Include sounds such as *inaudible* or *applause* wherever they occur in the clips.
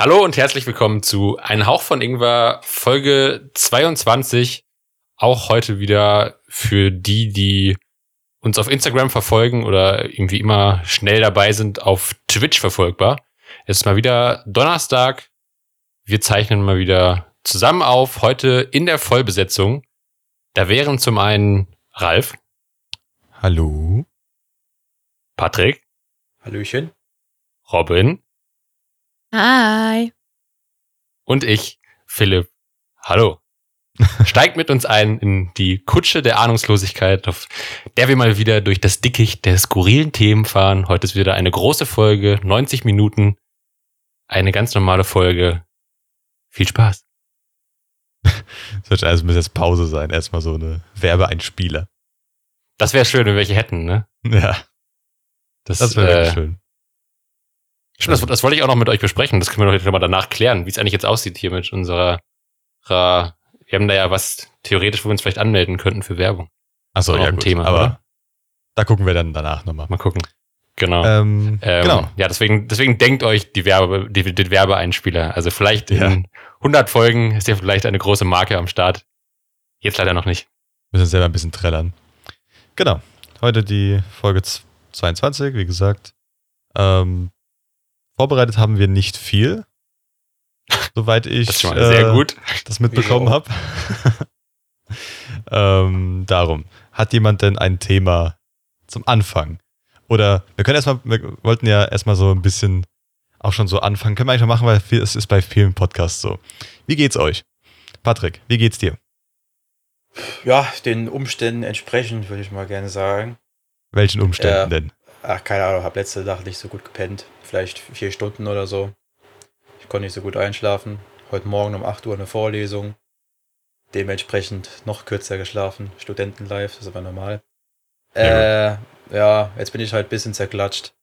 Hallo und herzlich willkommen zu Ein Hauch von Ingwer, Folge 22. Auch heute wieder für die, die uns auf Instagram verfolgen oder irgendwie immer schnell dabei sind, auf Twitch verfolgbar. Es ist mal wieder Donnerstag. Wir zeichnen mal wieder zusammen auf, heute in der Vollbesetzung. Da wären zum einen Ralf. Hallo. Patrick. Hallöchen. Robin. Hi. Und ich, Philipp. Hallo. *laughs* Steigt mit uns ein in die Kutsche der Ahnungslosigkeit, auf der wir mal wieder durch das Dickicht der skurrilen Themen fahren. Heute ist wieder eine große Folge, 90 Minuten. Eine ganz normale Folge. Viel Spaß. *laughs* Sollte also muss jetzt Pause sein. Erstmal so eine Werbeeinspieler. Das wäre schön, wenn wir welche hätten, ne? Ja. Das, Das wäre äh, wirklich schön. Stimmt, das, das wollte ich auch noch mit euch besprechen. Das können wir doch heute mal danach klären, wie es eigentlich jetzt aussieht hier mit unserer, wir haben da ja was theoretisch, wo wir uns vielleicht anmelden könnten für Werbung. Achso, ja, gut. Thema, aber oder? da gucken wir dann danach nochmal. Mal gucken. Genau. Ähm, Ähm, genau. Ja, deswegen, deswegen denkt euch die Werbe, die, die Werbeeinspieler. Also vielleicht Ja. in 100 Folgen ist ja vielleicht eine große Marke am Start. Jetzt leider noch nicht. Müssen selber ein bisschen trällern. Genau. Heute die Folge z- 22, wie gesagt. Ähm, vorbereitet haben wir nicht viel. *laughs* Soweit ich Das äh, gut. das mitbekommen habe. *laughs* ähm, darum. Hat jemand denn ein Thema zum Anfang? Oder wir können erstmal, wir wollten ja erstmal so ein bisschen auch schon so anfangen. Können wir eigentlich mal machen, weil es ist bei vielen Podcasts so. Wie geht's euch? Patrick, wie geht's dir? Ja, den Umständen entsprechend würde ich mal gerne sagen. Welchen Umständen Ja. denn? Ach, keine Ahnung, habe letzte Nacht nicht so gut gepennt. Vielleicht vier Stunden oder so. Ich konnte nicht so gut einschlafen. Heute Morgen um 8 Uhr eine Vorlesung. Dementsprechend noch kürzer geschlafen. Studentenlife, das ist aber normal. Ja, Äh, ja, jetzt bin ich halt ein bisschen zerklatscht.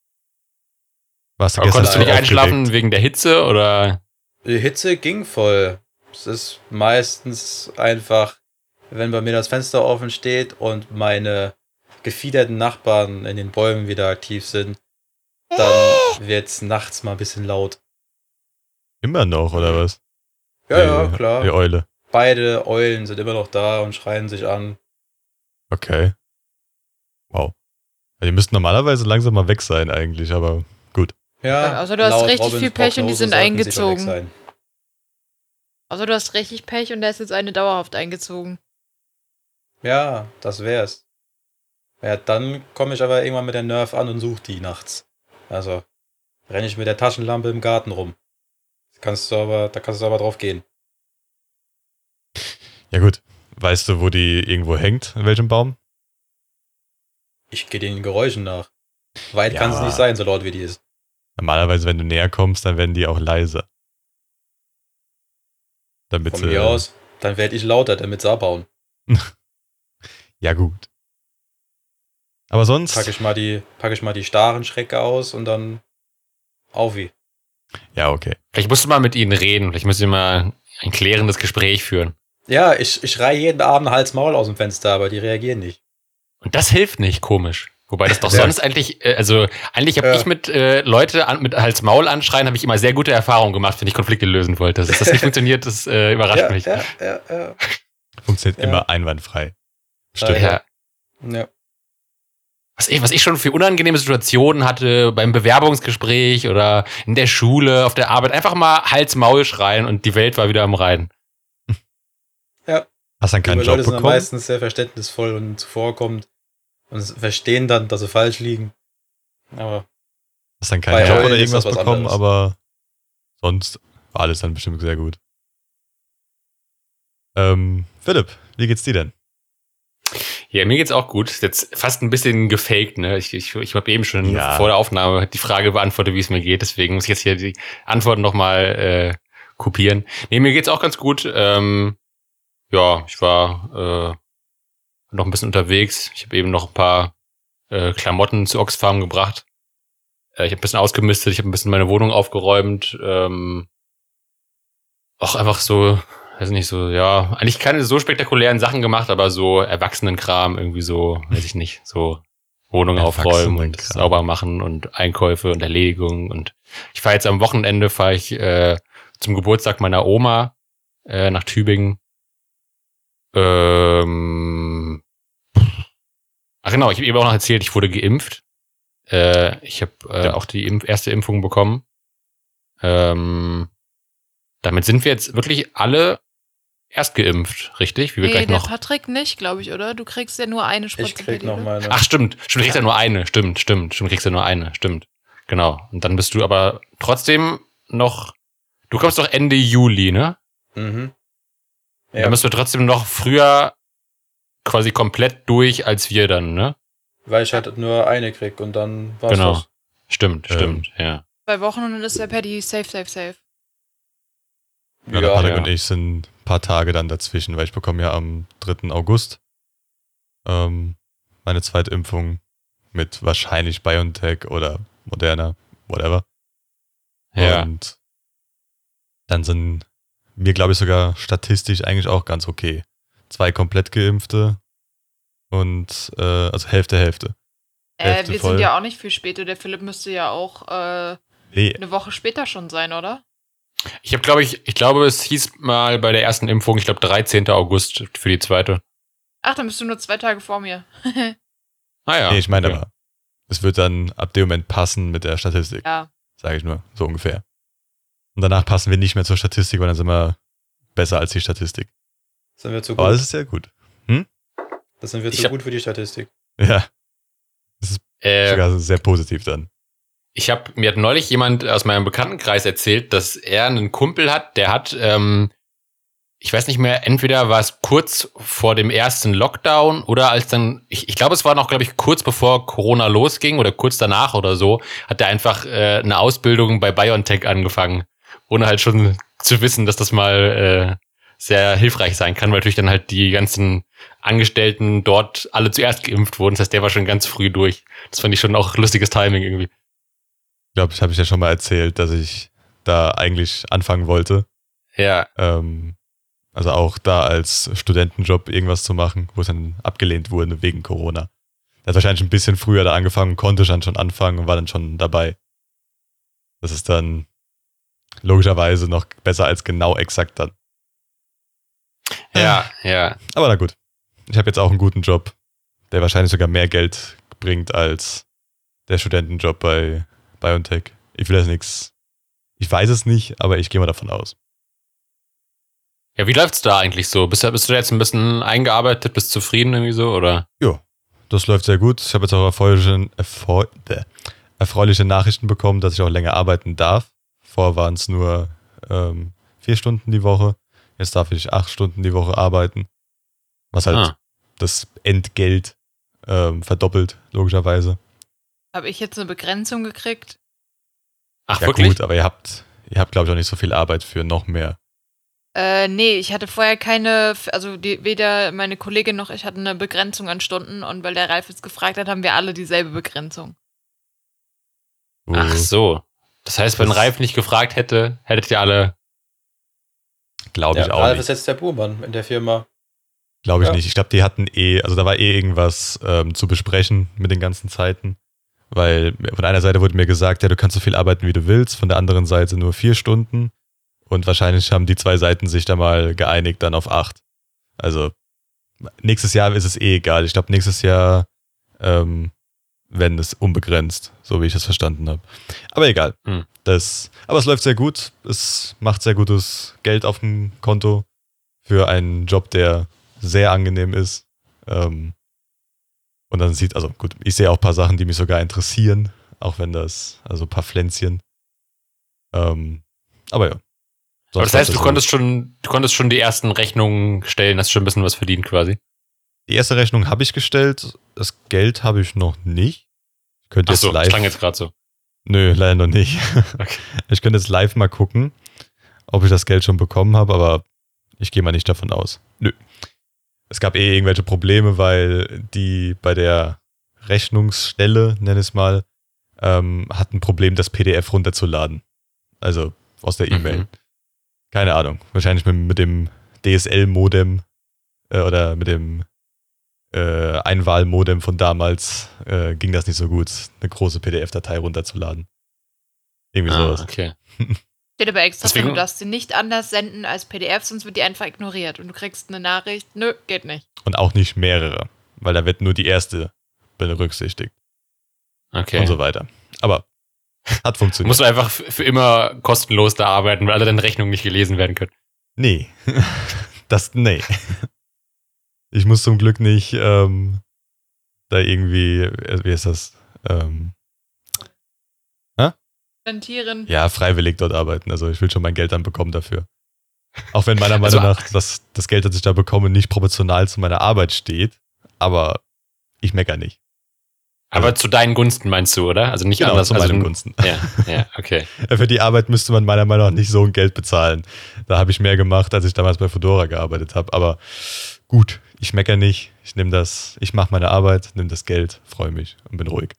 Warst du Aber gestern konntest du nicht einschlafen wegen der Hitze oder? Die Hitze ging voll. Es ist meistens einfach, wenn bei mir das Fenster offen steht und meine gefiederten Nachbarn in den Bäumen wieder aktiv sind, dann wird's nachts mal ein bisschen laut. Immer noch, oder was? Ja, ja, Die- klar. Die Eule. Beide Eulen sind immer noch da und schreien sich an. Okay. Wow. Ja, Die müssten normalerweise langsam mal weg sein eigentlich, aber Ja, Also du hast richtig viel Pech und die Prognose sind eingezogen. Also du hast richtig Pech und da ist jetzt eine dauerhaft eingezogen. Ja, das wär's. Ja, dann komme ich aber irgendwann mit der Nerf an und suche die nachts. Also renne ich mit der Taschenlampe im Garten rum. Kannst du aber, da kannst du aber drauf gehen. ja gut. Weißt du, wo die irgendwo hängt? In welchem Baum? Ich gehe den Geräuschen nach. Weit Ja. kann es nicht sein, so laut wie die ist. Normalerweise, wenn du näher kommst, dann werden die auch leiser. Damit Von sie, mir aus, dann werde ich lauter, damit sie abhauen. *laughs* Ja, gut. Aber sonst. Packe ich mal die, packe ich mal die starren Schrecke aus und dann auf wie. Ja, okay. Vielleicht musst du mal mit ihnen reden. Vielleicht müsst ihr mal ein klärendes Gespräch führen. Ja, ich, ich schreie jeden Abend Hals-Maul aus dem Fenster, aber die reagieren nicht. Und das hilft nicht, komisch. Wobei das doch *laughs* Ja. sonst eigentlich, äh, also eigentlich habe Ja. ich mit äh, Leute an, mit Hals-Maul anschreien, habe ich immer sehr gute Erfahrungen gemacht, wenn ich Konflikte lösen wollte. Dass das nicht *laughs* funktioniert, das äh, überrascht ja, mich. ja, ja, ja, Funktioniert Ja. immer einwandfrei. Stimmt. Ja. ja. Was ich, was ich schon für unangenehme Situationen hatte beim Bewerbungsgespräch oder in der Schule, auf der Arbeit, einfach mal Hals-Maul schreien und die Welt war wieder am Reinen. Hast dann keinen Die Job Leute sind dann bekommen? meistens sehr verständnisvoll und zuvorkommend und verstehen dann, dass sie falsch liegen. Aber Hast dann keinen Job oder irgendwas bekommen, anderes. aber sonst war alles dann bestimmt sehr gut. Ähm, Philipp, wie geht's dir denn? Ja, mir geht's auch gut. Ist jetzt fast ein bisschen gefaked, ne? Ich, ich, ich habe eben schon Ja. vor der Aufnahme die Frage beantwortet, wie es mir geht. Deswegen muss ich jetzt hier die Antworten nochmal äh, kopieren. Nee, mir geht's auch ganz gut. Ähm, ja, ich war äh, noch ein bisschen unterwegs. Ich habe eben noch ein paar äh, Klamotten zu Oxfam gebracht. Äh, ich habe ein bisschen ausgemistet, ich habe ein bisschen meine Wohnung aufgeräumt. Ähm, auch einfach so, weiß nicht, so, ja, eigentlich keine so spektakulären Sachen gemacht, aber so Erwachsenenkram, irgendwie so, weiß ich nicht, so Wohnung aufräumen und sauber machen und Einkäufe und Erledigungen. Und ich fahre jetzt am Wochenende, fahre ich äh, zum Geburtstag meiner Oma äh, nach Tübingen. Ähm, ach genau, ich habe eben auch noch erzählt, ich wurde geimpft. Äh, ich habe äh, Ja. auch die Impf erste Impfung bekommen. Ähm, damit sind wir jetzt wirklich alle erst geimpft, richtig? Wie wir Nee, gleich der noch. Patrick nicht, glaube ich, oder? Du kriegst ja nur eine Spritze Ich krieg noch Liter. meine. Ach, stimmt. Stimmt, du kriegst ja nur eine. Stimmt, stimmt. Stimmt, kriegst ja nur eine. Stimmt. Genau. Und dann bist du aber trotzdem noch. Du kommst doch Ende Juli, ne? Mhm. Ja. Dann bist du trotzdem noch früher quasi komplett durch als wir dann, ne? Weil ich halt nur eine krieg und dann war's Genau. das. Stimmt, Ähm, stimmt, ja. Zwei Wochen und dann ist der Paddy safe, safe, safe. Ja, Ja, Patrick ja. und ich sind ein paar Tage dann dazwischen, weil ich bekomme ja am 3. August ähm, meine zweite Impfung mit wahrscheinlich BioNTech oder Moderna, whatever. Ja. Und dann sind mir, glaube ich, sogar statistisch eigentlich auch ganz okay. Zwei komplett geimpfte und äh, also Hälfte, Hälfte. Äh, Hälfte wir voll. sind ja auch nicht viel später. Der Philipp müsste ja auch äh, Nee, eine Woche später schon sein, oder? Ich habe, glaube ich, ich glaube, es hieß mal bei der ersten Impfung, ich glaube 13. August für die zweite. Ach, dann bist du nur zwei Tage vor mir. *laughs* Ah ja. nee ich meine okay. aber, es wird dann ab dem Moment passen mit der Statistik. ja. sage ich nur, so ungefähr. Und danach passen wir nicht mehr zur Statistik, weil dann sind wir besser als die Statistik. Sind wir zu Aber das gut? ist sehr gut. Das sind wir Ich zu gut für die Statistik. Ja, Äh, sogar sehr positiv dann. Ich habe mir hat neulich jemand aus meinem Bekanntenkreis erzählt, dass er einen Kumpel hat, der hat, ähm, ich weiß nicht mehr, entweder war es kurz vor dem ersten Lockdown oder als dann, ich, ich glaube, es war noch, glaube ich, kurz bevor Corona losging oder kurz danach oder so, hat er einfach äh, eine Ausbildung bei BioNTech angefangen, ohne halt schon zu wissen, dass das mal äh, sehr hilfreich sein kann, weil natürlich dann halt die ganzen Angestellten dort alle zuerst geimpft wurden. Das heißt, der war schon ganz früh durch. Das fand ich schon auch lustiges Timing irgendwie. Ich glaube, das habe ich ja schon mal erzählt, dass ich da eigentlich anfangen wollte. Ja, Ähm, also auch da als Studentenjob irgendwas zu machen, wo es dann abgelehnt wurde wegen Corona. Er hat wahrscheinlich ein bisschen früher da angefangen, konnte dann schon anfangen und war dann schon dabei. Das ist dann logischerweise noch besser als genau exakt dann. ja, ja. Aber na gut. Ich habe jetzt auch einen guten Job, der wahrscheinlich sogar mehr Geld bringt als der Studentenjob bei BioNTech. Ich will das nichts. Ich weiß es nicht, aber ich gehe mal davon aus. Ja, wie läuft's da eigentlich so? Bist du, bist du jetzt ein bisschen eingearbeitet, bist zufrieden irgendwie so, oder? Das läuft sehr gut. Ich habe jetzt auch erfreuliche, erfreu bäh, erfreuliche Nachrichten bekommen, dass ich auch länger arbeiten darf. Vorher waren es nur ähm, vier Stunden die Woche. Jetzt darf ich acht Stunden die Woche arbeiten. Was halt Ah. das Entgelt ähm, verdoppelt, logischerweise. Habe ich jetzt eine Begrenzung gekriegt? Ach, ja wirklich? gut, aber ihr habt, ihr habt, glaube ich, auch nicht so viel Arbeit für noch mehr. Äh, nee, ich hatte vorher keine, also die, weder meine Kollegin noch ich hatten eine Begrenzung an Stunden und weil der Ralf jetzt gefragt hat, haben wir alle dieselbe Begrenzung. Ach so. Das heißt, wenn Ralf nicht gefragt hätte, hättet ihr alle. Glaube ich Ja, auch Ralf nicht. ist jetzt der Buhmann in der Firma. Glaube ich Ja. nicht. Ich glaube, die hatten eh, also da war eh irgendwas ähm, zu besprechen mit den ganzen Zeiten. Weil von einer Seite wurde mir gesagt, ja, du kannst so viel arbeiten, wie du willst, von der anderen Seite nur vier Stunden. Und wahrscheinlich haben die zwei Seiten sich da mal geeinigt dann auf acht. Also nächstes Jahr ist es eh egal. Ich glaube, nächstes Jahr ähm, wenn es unbegrenzt, so wie ich es verstanden habe. Aber egal. Hm. Das, aber es läuft sehr gut. Es macht sehr gutes Geld auf dem Konto für einen Job, der sehr angenehm ist. Ähm, und dann sieht, also gut, ich sehe auch ein paar Sachen, die mich sogar interessieren, auch wenn das, also ein paar Pflänzchen. Ähm, aber ja. Aber das heißt, läuft du konntest schon, du konntest schon die ersten Rechnungen stellen, hast schon ein bisschen was verdient quasi. Die erste Rechnung habe ich gestellt, das Geld habe ich noch nicht. Ich könnte jetzt Achso, live. klang jetzt gerade so. Nö, leider noch nicht. *laughs* Okay. *laughs* Ich könnte jetzt live mal gucken, ob ich das Geld schon bekommen habe, aber ich gehe mal nicht davon aus. Nö. Es gab eh irgendwelche Probleme, weil die bei der Rechnungsstelle, nenne es mal, ähm, hatten ein Problem, das PDF runterzuladen. Also aus der E-Mail. Mhm. Keine Ahnung. Wahrscheinlich mit, mit dem DSL-Modem äh, oder mit dem äh, Einwahl-Modem von damals äh, ging das nicht so gut, eine große PDF-Datei runterzuladen. Irgendwie Ah, sowas. okay. *laughs* Steht aber extra Deswegen- du darfst sie nicht anders senden als PDF, sonst wird die einfach ignoriert. Und du kriegst eine Nachricht, nö, geht nicht. Und auch nicht mehrere, weil da wird nur die erste berücksichtigt Okay. und so weiter. Aber *laughs* hat funktioniert. Musst du einfach für immer kostenlos da arbeiten, weil alle deine Rechnungen nicht gelesen werden können. nee. *laughs* das, nee. Ich muss zum Glück nicht ähm, da irgendwie, äh, wie ist das? Ähm, Rentieren. ja, freiwillig dort arbeiten. Also ich will schon mein Geld dann bekommen dafür. Auch wenn meiner *laughs* Also- Meinung nach das, das Geld, das ich da bekomme, nicht proportional zu meiner Arbeit steht. Aber ich mecker nicht. Aber zu deinen Gunsten meinst du, oder? Also nicht Genau, anders. zu also meinen Gunsten. Ja, ja, okay. *laughs* Für die Arbeit müsste man meiner Meinung nach nicht so ein Geld bezahlen. Da habe ich mehr gemacht, als ich damals bei Fedora gearbeitet habe. Aber gut, ich mecker nicht. Ich nehme das, ich mache meine Arbeit, nehme das Geld, freue mich und bin ruhig.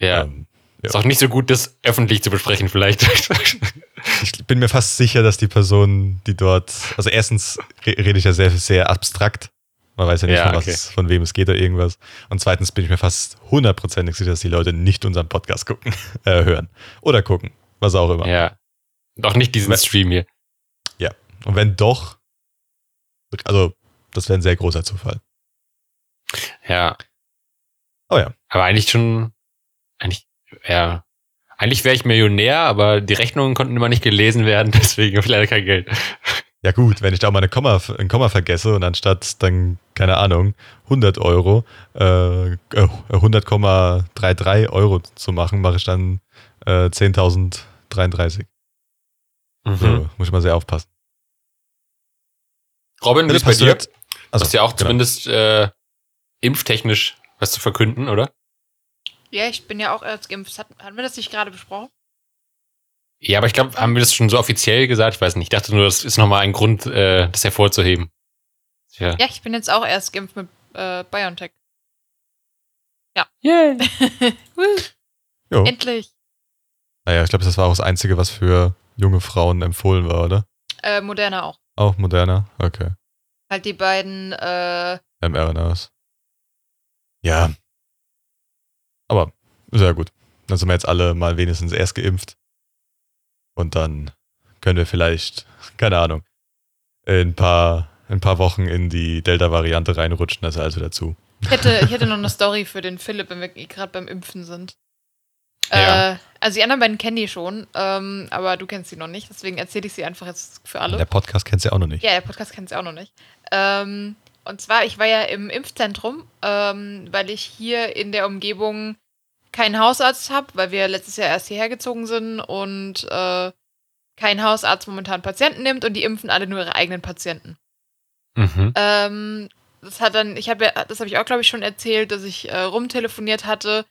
Ja. Ähm, Ist auch nicht so gut, das öffentlich zu besprechen, vielleicht. *laughs* ich bin mir fast sicher, dass die Person, die dort, also erstens re- rede ich ja sehr, sehr abstrakt. Man weiß ja nicht, Ja, von, was, okay. von wem es geht oder irgendwas. Und zweitens bin ich mir fast hundertprozentig sicher, dass die Leute nicht unseren Podcast gucken, *laughs* äh, hören. Oder gucken. Was auch immer. ja. Doch nicht diesen Stream hier. Und wenn doch, also, das wäre ein sehr großer Zufall. Ja. Oh ja. Aber eigentlich schon, eigentlich, ja. Eigentlich wäre ich Millionär, aber die Rechnungen konnten immer nicht gelesen werden, *laughs* deswegen habe ich leider kein Geld. Ja gut, wenn ich da mal eine Komma, ein Komma vergesse und anstatt dann, keine Ahnung, 100 Euro, äh, äh, 100,33 Euro zu machen, mache ich dann äh, 10.033. Mhm. So, muss ich mal sehr aufpassen. Robin, wie ist bei dir? Du hast ja auch genau. zumindest äh, impftechnisch was zu verkünden, oder? Ja, ich bin ja auch erst geimpft. Hat, hatten wir das nicht gerade besprochen? Ja, aber ich glaube, haben wir das schon so offiziell gesagt? Ich weiß nicht. Ich dachte nur, das ist nochmal ein Grund, äh, das hervorzuheben. Ja. Ja, ich bin jetzt auch erst geimpft mit äh, BioNTech. Yeah. *laughs* Woo, Jo. endlich. Naja, ich glaube, das war auch das Einzige, was für junge Frauen empfohlen war, oder? Äh, Moderna auch. Auch moderner? Okay. Halt die beiden, äh, mRNAs. Ja. Aber ja gut. Dann sind wir jetzt alle mal wenigstens erst geimpft. Und dann können wir vielleicht, keine Ahnung, in ein paar, in ein paar Wochen in die Delta-Variante reinrutschen. Das also dazu. ich hätte, ich hätte noch eine Story für den Philipp, wenn wir gerade beim Impfen sind. Ja. Äh, also die anderen beiden kennen die schon, ähm, aber du kennst sie noch nicht, deswegen erzähle ich sie einfach jetzt für alle. Der Podcast kennt ja auch noch nicht. Ja, der Podcast kennt sie auch noch nicht. Ähm, und zwar, ich war ja im Impfzentrum, ähm, weil ich hier in der Umgebung keinen Hausarzt habe, weil wir letztes Jahr erst hierher gezogen sind und äh, kein Hausarzt momentan Patienten nimmt und die impfen alle nur ihre eigenen Patienten. Mhm. Ähm, das hat dann, ich habe ja, das habe ich auch, glaube ich, schon erzählt, dass ich äh, rumtelefoniert hatte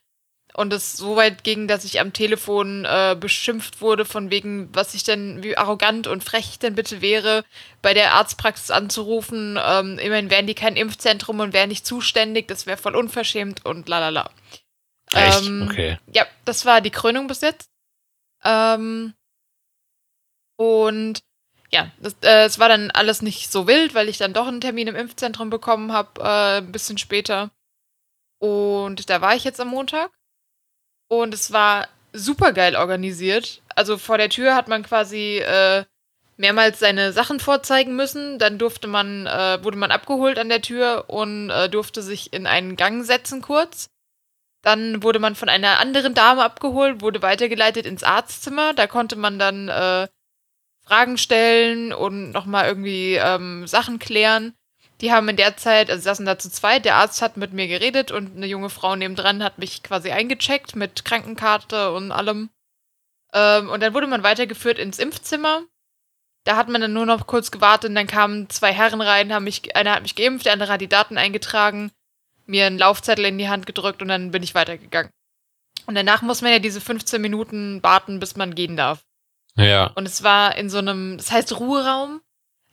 und es so weit ging, dass ich am Telefon äh, beschimpft wurde von wegen, was ich denn, wie arrogant und frech ich denn bitte wäre, bei der Arztpraxis anzurufen. Ähm, immerhin wären die kein Impfzentrum und wären nicht zuständig, das wäre voll unverschämt und lalala. Echt? Ähm, okay. Ja, das war die Krönung bis jetzt. Ähm, und ja, das, äh, es war dann alles nicht so wild, weil ich dann doch einen Termin im Impfzentrum bekommen habe, äh, ein bisschen später. Und da war ich jetzt am Montag. Und es war super geil organisiert. Also vor der Tür hat man quasi äh, mehrmals seine Sachen vorzeigen müssen. Dann durfte man, äh, wurde man abgeholt an der Tür und äh, durfte sich in einen Gang setzen kurz. Dann wurde man von einer anderen Dame abgeholt, wurde weitergeleitet ins Arztzimmer. Da konnte man dann äh, Fragen stellen und nochmal irgendwie ähm, Sachen klären. Die haben in der Zeit, also saßen da zu zweit, der Arzt hat mit mir geredet und eine junge Frau nebendran hat mich quasi eingecheckt mit Krankenkarte und allem. Ähm, und dann wurde man weitergeführt ins Impfzimmer. Da hat man dann nur noch kurz gewartet und dann kamen zwei Herren rein, haben mich, einer hat mich geimpft, der andere hat die Daten eingetragen, mir einen Laufzettel in die Hand gedrückt und dann bin ich weitergegangen. Und danach muss man ja diese 15 Minuten warten, bis man gehen darf. Ja. Und es war in so einem, das heißt Ruheraum,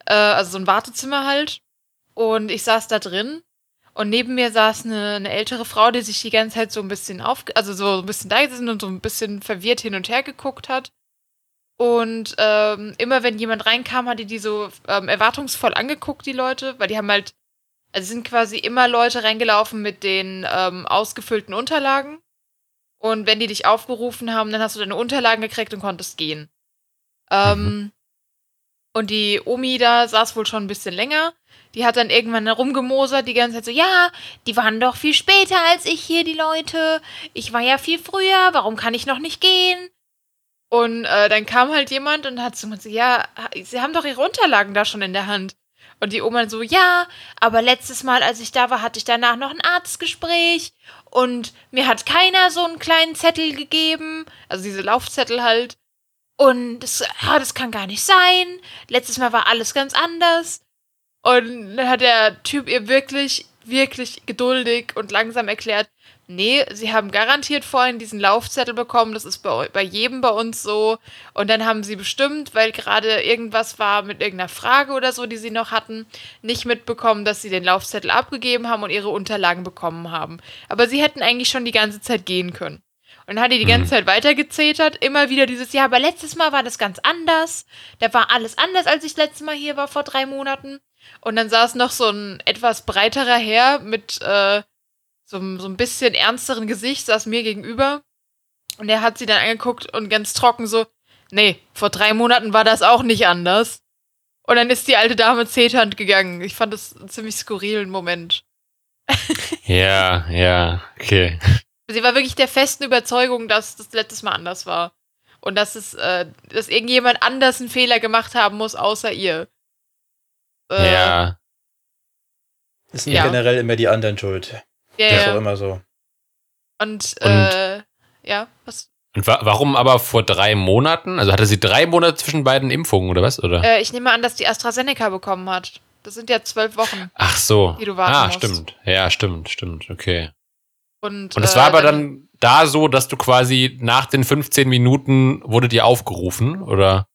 äh, also so ein Wartezimmer halt. Und ich saß da drin und neben mir saß eine, eine ältere Frau, die sich die ganze Zeit so ein bisschen auf, also so ein bisschen da gesessen und so ein bisschen verwirrt hin und her geguckt hat. Und ähm, immer wenn jemand reinkam, hat die die so ähm, erwartungsvoll angeguckt, die Leute, weil die haben halt, also sind quasi immer Leute reingelaufen mit den ähm, ausgefüllten Unterlagen. Und wenn die dich aufgerufen haben, dann hast du deine Unterlagen gekriegt und konntest gehen. Ähm, und die Omi da saß wohl schon ein bisschen länger. Die hat dann irgendwann rumgemosert, die ganze Zeit so, ja, die waren doch viel später als ich hier, die Leute. Ich war ja viel früher, warum kann ich noch nicht gehen? Und äh, dann kam halt jemand und hat so ja, sie haben doch ihre Unterlagen da schon in der Hand. Und die Oma so, ja, aber letztes Mal, als ich da war, hatte ich danach noch ein Arztgespräch und mir hat keiner so einen kleinen Zettel gegeben, also diese Laufzettel halt. Und das, ah, das kann gar nicht sein. Letztes Mal war alles ganz anders. Und dann hat der Typ ihr wirklich, wirklich geduldig und langsam erklärt, nee, sie haben garantiert vorhin diesen Laufzettel bekommen, das ist bei, bei jedem bei uns so. Und dann haben sie bestimmt, weil gerade irgendwas war mit irgendeiner Frage oder so, die sie noch hatten, nicht mitbekommen, dass sie den Laufzettel abgegeben haben und ihre Unterlagen bekommen haben. Aber sie hätten eigentlich schon die ganze Zeit gehen können. Und dann hat die die ganze Zeit weitergezetert, immer wieder dieses Jahr, aber letztes Mal war das ganz anders. Da war alles anders, als ich letztes Mal hier war, vor drei Monaten. Und dann saß noch so ein etwas breiterer Herr mit äh, so, so ein bisschen ernsteren Gesicht, saß mir gegenüber. Und er hat sie dann angeguckt und ganz trocken so, nee, vor drei Monaten war das auch nicht anders. Und dann ist die alte Dame zeternd gegangen. Ich fand das einen ziemlich skurrilen Moment. *laughs* Ja, ja, okay. Sie war wirklich der festen Überzeugung, dass das letztes Mal anders war. Und dass es, äh, dass irgendjemand anders einen Fehler gemacht haben muss, außer ihr. Äh, Ja. Sind Ja. generell immer die anderen schuld. Ja, Das ist auch ja. immer so. Und, äh, ja, was? Und wa warum aber vor drei Monaten? Also hatte sie drei Monate zwischen beiden Impfungen oder was? Oder? Äh, ich nehme an, dass die AstraZeneca bekommen hat. Das sind ja zwölf Wochen. Ach so. die du warten ah, musst. stimmt. Ja, stimmt, stimmt. Okay. Und, Und es äh, war aber dann da so, dass du quasi nach den 15 Minuten wurde dir aufgerufen, oder?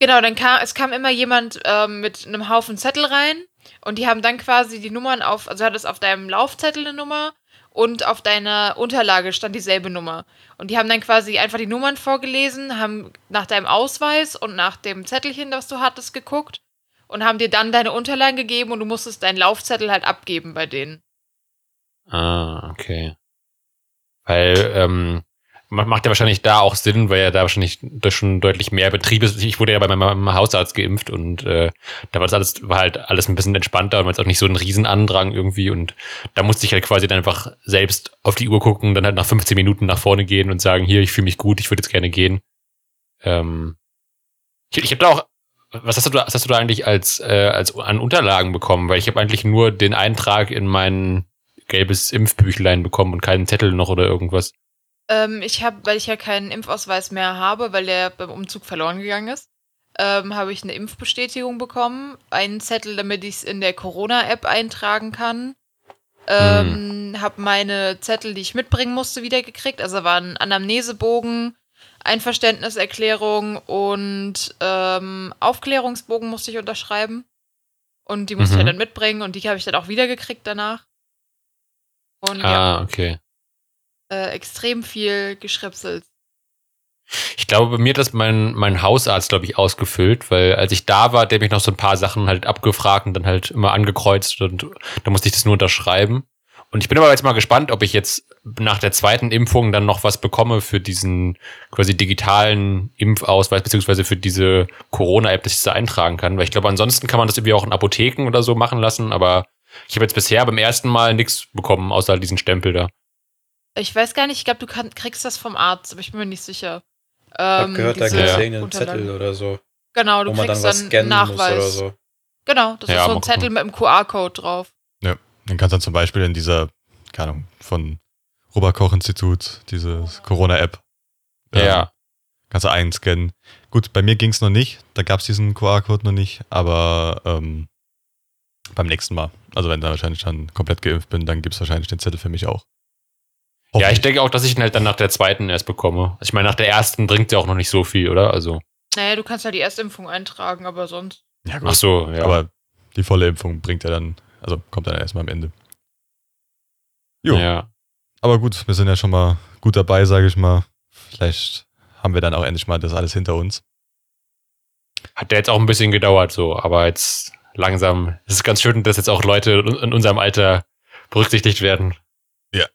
Genau, dann kam, es kam immer jemand ähm, mit einem Haufen Zettel rein und die haben dann quasi die Nummern auf, also hat es auf deinem Laufzettel eine Nummer und auf deiner Unterlage stand dieselbe Nummer. Und die haben dann quasi einfach die Nummern vorgelesen, haben nach deinem Ausweis und nach dem Zettelchen, das du hattest, geguckt und haben dir dann deine Unterlagen gegeben und du musstest deinen Laufzettel halt abgeben bei denen. Ah, okay. Weil, ähm, macht ja wahrscheinlich da auch Sinn, weil ja da wahrscheinlich schon deutlich mehr Betrieb ist. Ich wurde ja bei meinem Hausarzt geimpft und äh, da war das alles, war halt alles ein bisschen entspannter und man hat auch nicht so einen Riesenandrang irgendwie und da musste ich halt quasi dann einfach selbst auf die Uhr gucken, dann halt nach 15 Minuten nach vorne gehen und sagen, hier, ich fühle mich gut, ich würde jetzt gerne gehen. Ähm, ich ich habe da auch, was hast du, da- was hast du da eigentlich als, äh, als an Unterlagen bekommen? Weil ich habe eigentlich nur den Eintrag in mein gelbes Impfbüchlein bekommen und keinen Zettel noch oder irgendwas. Ähm, ich habe, weil ich ja keinen Impfausweis mehr habe, weil der beim Umzug verloren gegangen ist, ähm, habe ich eine Impfbestätigung bekommen, einen Zettel, damit ich es in der Corona-App eintragen kann. Ähm, habe meine Zettel, die ich mitbringen musste, wiedergekriegt. Also war ein Anamnesebogen, Einverständniserklärung und ähm, Aufklärungsbogen musste ich unterschreiben. Und die musste ich Mhm. ja dann mitbringen und die habe ich dann auch wiedergekriegt danach. Und ja, Ah, okay. Äh, extrem viel geschripselt. Ich glaube, bei mir hat das mein, mein Hausarzt, glaube ich, ausgefüllt, weil als ich da war, der mich noch so ein paar Sachen halt abgefragt und dann halt immer angekreuzt und da musste ich das nur unterschreiben. Und ich bin aber jetzt mal gespannt, ob ich jetzt nach der zweiten Impfung dann noch was bekomme für diesen quasi digitalen Impfausweis, beziehungsweise für diese Corona-App, dass ich das da eintragen kann. Weil ich glaube, ansonsten kann man das irgendwie auch in Apotheken oder so machen lassen, aber ich habe jetzt bisher beim ersten Mal nichts bekommen, außer diesen Stempel da. Ich weiß gar nicht, ich glaube, du kann, kriegst das vom Arzt, aber ich bin mir nicht sicher. Ich Ähm, gehört, da gibt es Ja. irgendeinen. Zettel oder so, Genau, du wo man dann kriegst was dann muss Nachweis. oder so. Genau, das Ja, ist so ein Zettel gucken. mit einem QR-Code drauf. Dann kannst du dann zum Beispiel in dieser, keine Ahnung, von Robert Koch Institut, diese Corona-App. ähm, Ja. Kannst du einscannen. Gut, bei mir ging es noch nicht. Da gab es diesen QR-Code noch nicht, aber ähm, beim nächsten Mal. Also wenn da wahrscheinlich dann komplett geimpft bin, dann gibt es wahrscheinlich den Zettel für mich auch. Ja, ich denke auch, dass ich ihn halt dann nach der zweiten erst bekomme. Also ich meine, nach der ersten bringt ja auch noch nicht so viel, oder? Also. Naja, du kannst halt die Erstimpfung eintragen, aber sonst. Ja, gut. Ach so, ja. Aber die volle Impfung bringt ja dann, also kommt dann erstmal am Ende. Jo, ja. aber gut, wir sind ja schon mal gut dabei, sage ich mal. Vielleicht haben wir dann auch endlich mal das alles hinter uns. Hat ja jetzt auch ein bisschen gedauert, so, aber jetzt langsam. Es ist ganz schön, dass jetzt auch Leute in unserem Alter berücksichtigt werden. Ja,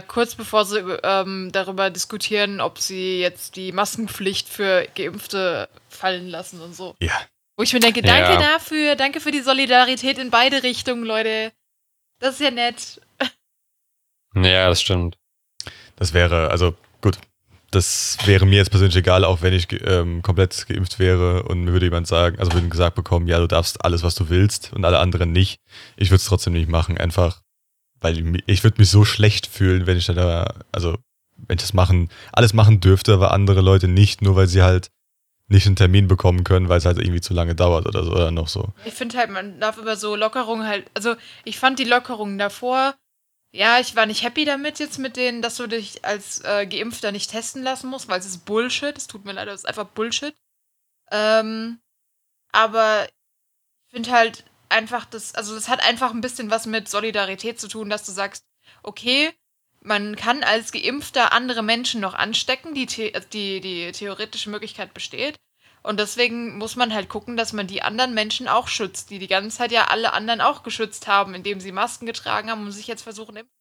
kurz bevor sie ähm, darüber diskutieren, ob sie jetzt die Maskenpflicht für Geimpfte fallen lassen und so. Ja. Wo ich mir denke, danke Ja. dafür, danke für die Solidarität in beide Richtungen, Leute. Das ist ja nett. Ja, das stimmt. Das wäre, also gut, das wäre mir jetzt persönlich egal, auch wenn ich ähm, komplett geimpft wäre und mir würde jemand sagen, also würde gesagt bekommen, ja, du darfst alles, was du willst und alle anderen nicht. Ich würde es trotzdem nicht machen, einfach, weil ich, würde mich so schlecht fühlen, wenn ich da, also wenn ich das machen, alles machen dürfte, aber andere Leute nicht, nur weil sie halt nicht einen Termin bekommen können, weil es halt irgendwie zu lange dauert oder so oder noch so. Ich finde halt, man darf über so Lockerungen halt, also ich fand die Lockerungen davor, ja, ich war nicht happy damit jetzt mit denen, dass du dich als äh, Geimpfter nicht testen lassen musst, weil es ist Bullshit. Es tut mir leid, es ist einfach Bullshit. Ähm, aber ich finde halt einfach das, also das hat einfach ein bisschen was mit Solidarität zu tun, dass du sagst, okay, man kann als Geimpfter andere Menschen noch anstecken, die, also die, die theoretische Möglichkeit besteht. Und deswegen muss man halt gucken, dass man die anderen Menschen auch schützt, die die ganze Zeit ja alle anderen auch geschützt haben, indem sie Masken getragen haben und sich jetzt versuchen impfen.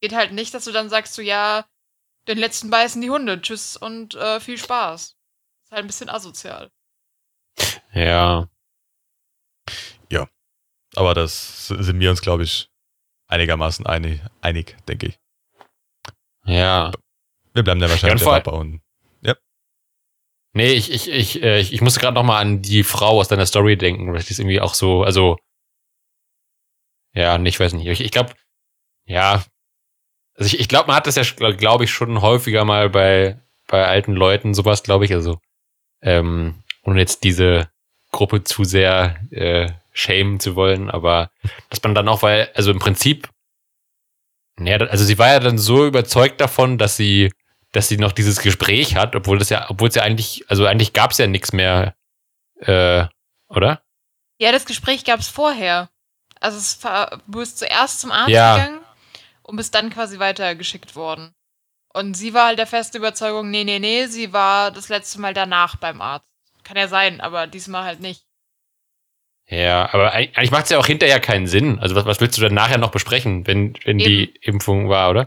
Geht halt nicht, dass du dann sagst, so ja, den letzten beißen die Hunde, tschüss und äh, viel Spaß. Ist halt ein bisschen asozial. Ja. Aber das sind wir uns, glaube ich, einigermaßen einig, einig denke ich. Ja. Wir bleiben da wahrscheinlich Ja, und dabei und Nee, ich, ich, ich, äh, ich, ich musste gerade noch mal an die Frau aus deiner Story denken, weil ich das irgendwie auch so, also ja, nee, ich weiß nicht. Ich, ich glaube, ja, also ich, ich glaube, man hat das ja, glaube ich, schon häufiger mal bei, bei alten Leuten sowas, glaube ich, also ähm, ohne jetzt diese Gruppe zu sehr äh, shamen zu wollen, aber dass man dann auch, weil, also im Prinzip, naja, also sie war ja dann so überzeugt davon, dass sie dass sie noch dieses Gespräch hat, obwohl das ja, obwohl es ja eigentlich, also eigentlich gab es ja nichts mehr, äh, oder? Ja, das Gespräch gab es vorher. Also es war, du bist zuerst zum Arzt Ja. gegangen und bist dann quasi weitergeschickt worden. Und sie war halt der festen Überzeugung, nee, nee, nee, sie war das letzte Mal danach beim Arzt. Kann ja sein, aber diesmal halt nicht. Ja, aber eig- eigentlich macht es ja auch hinterher keinen Sinn. Also was, was willst du denn nachher noch besprechen, wenn, wenn die Impfung war, oder?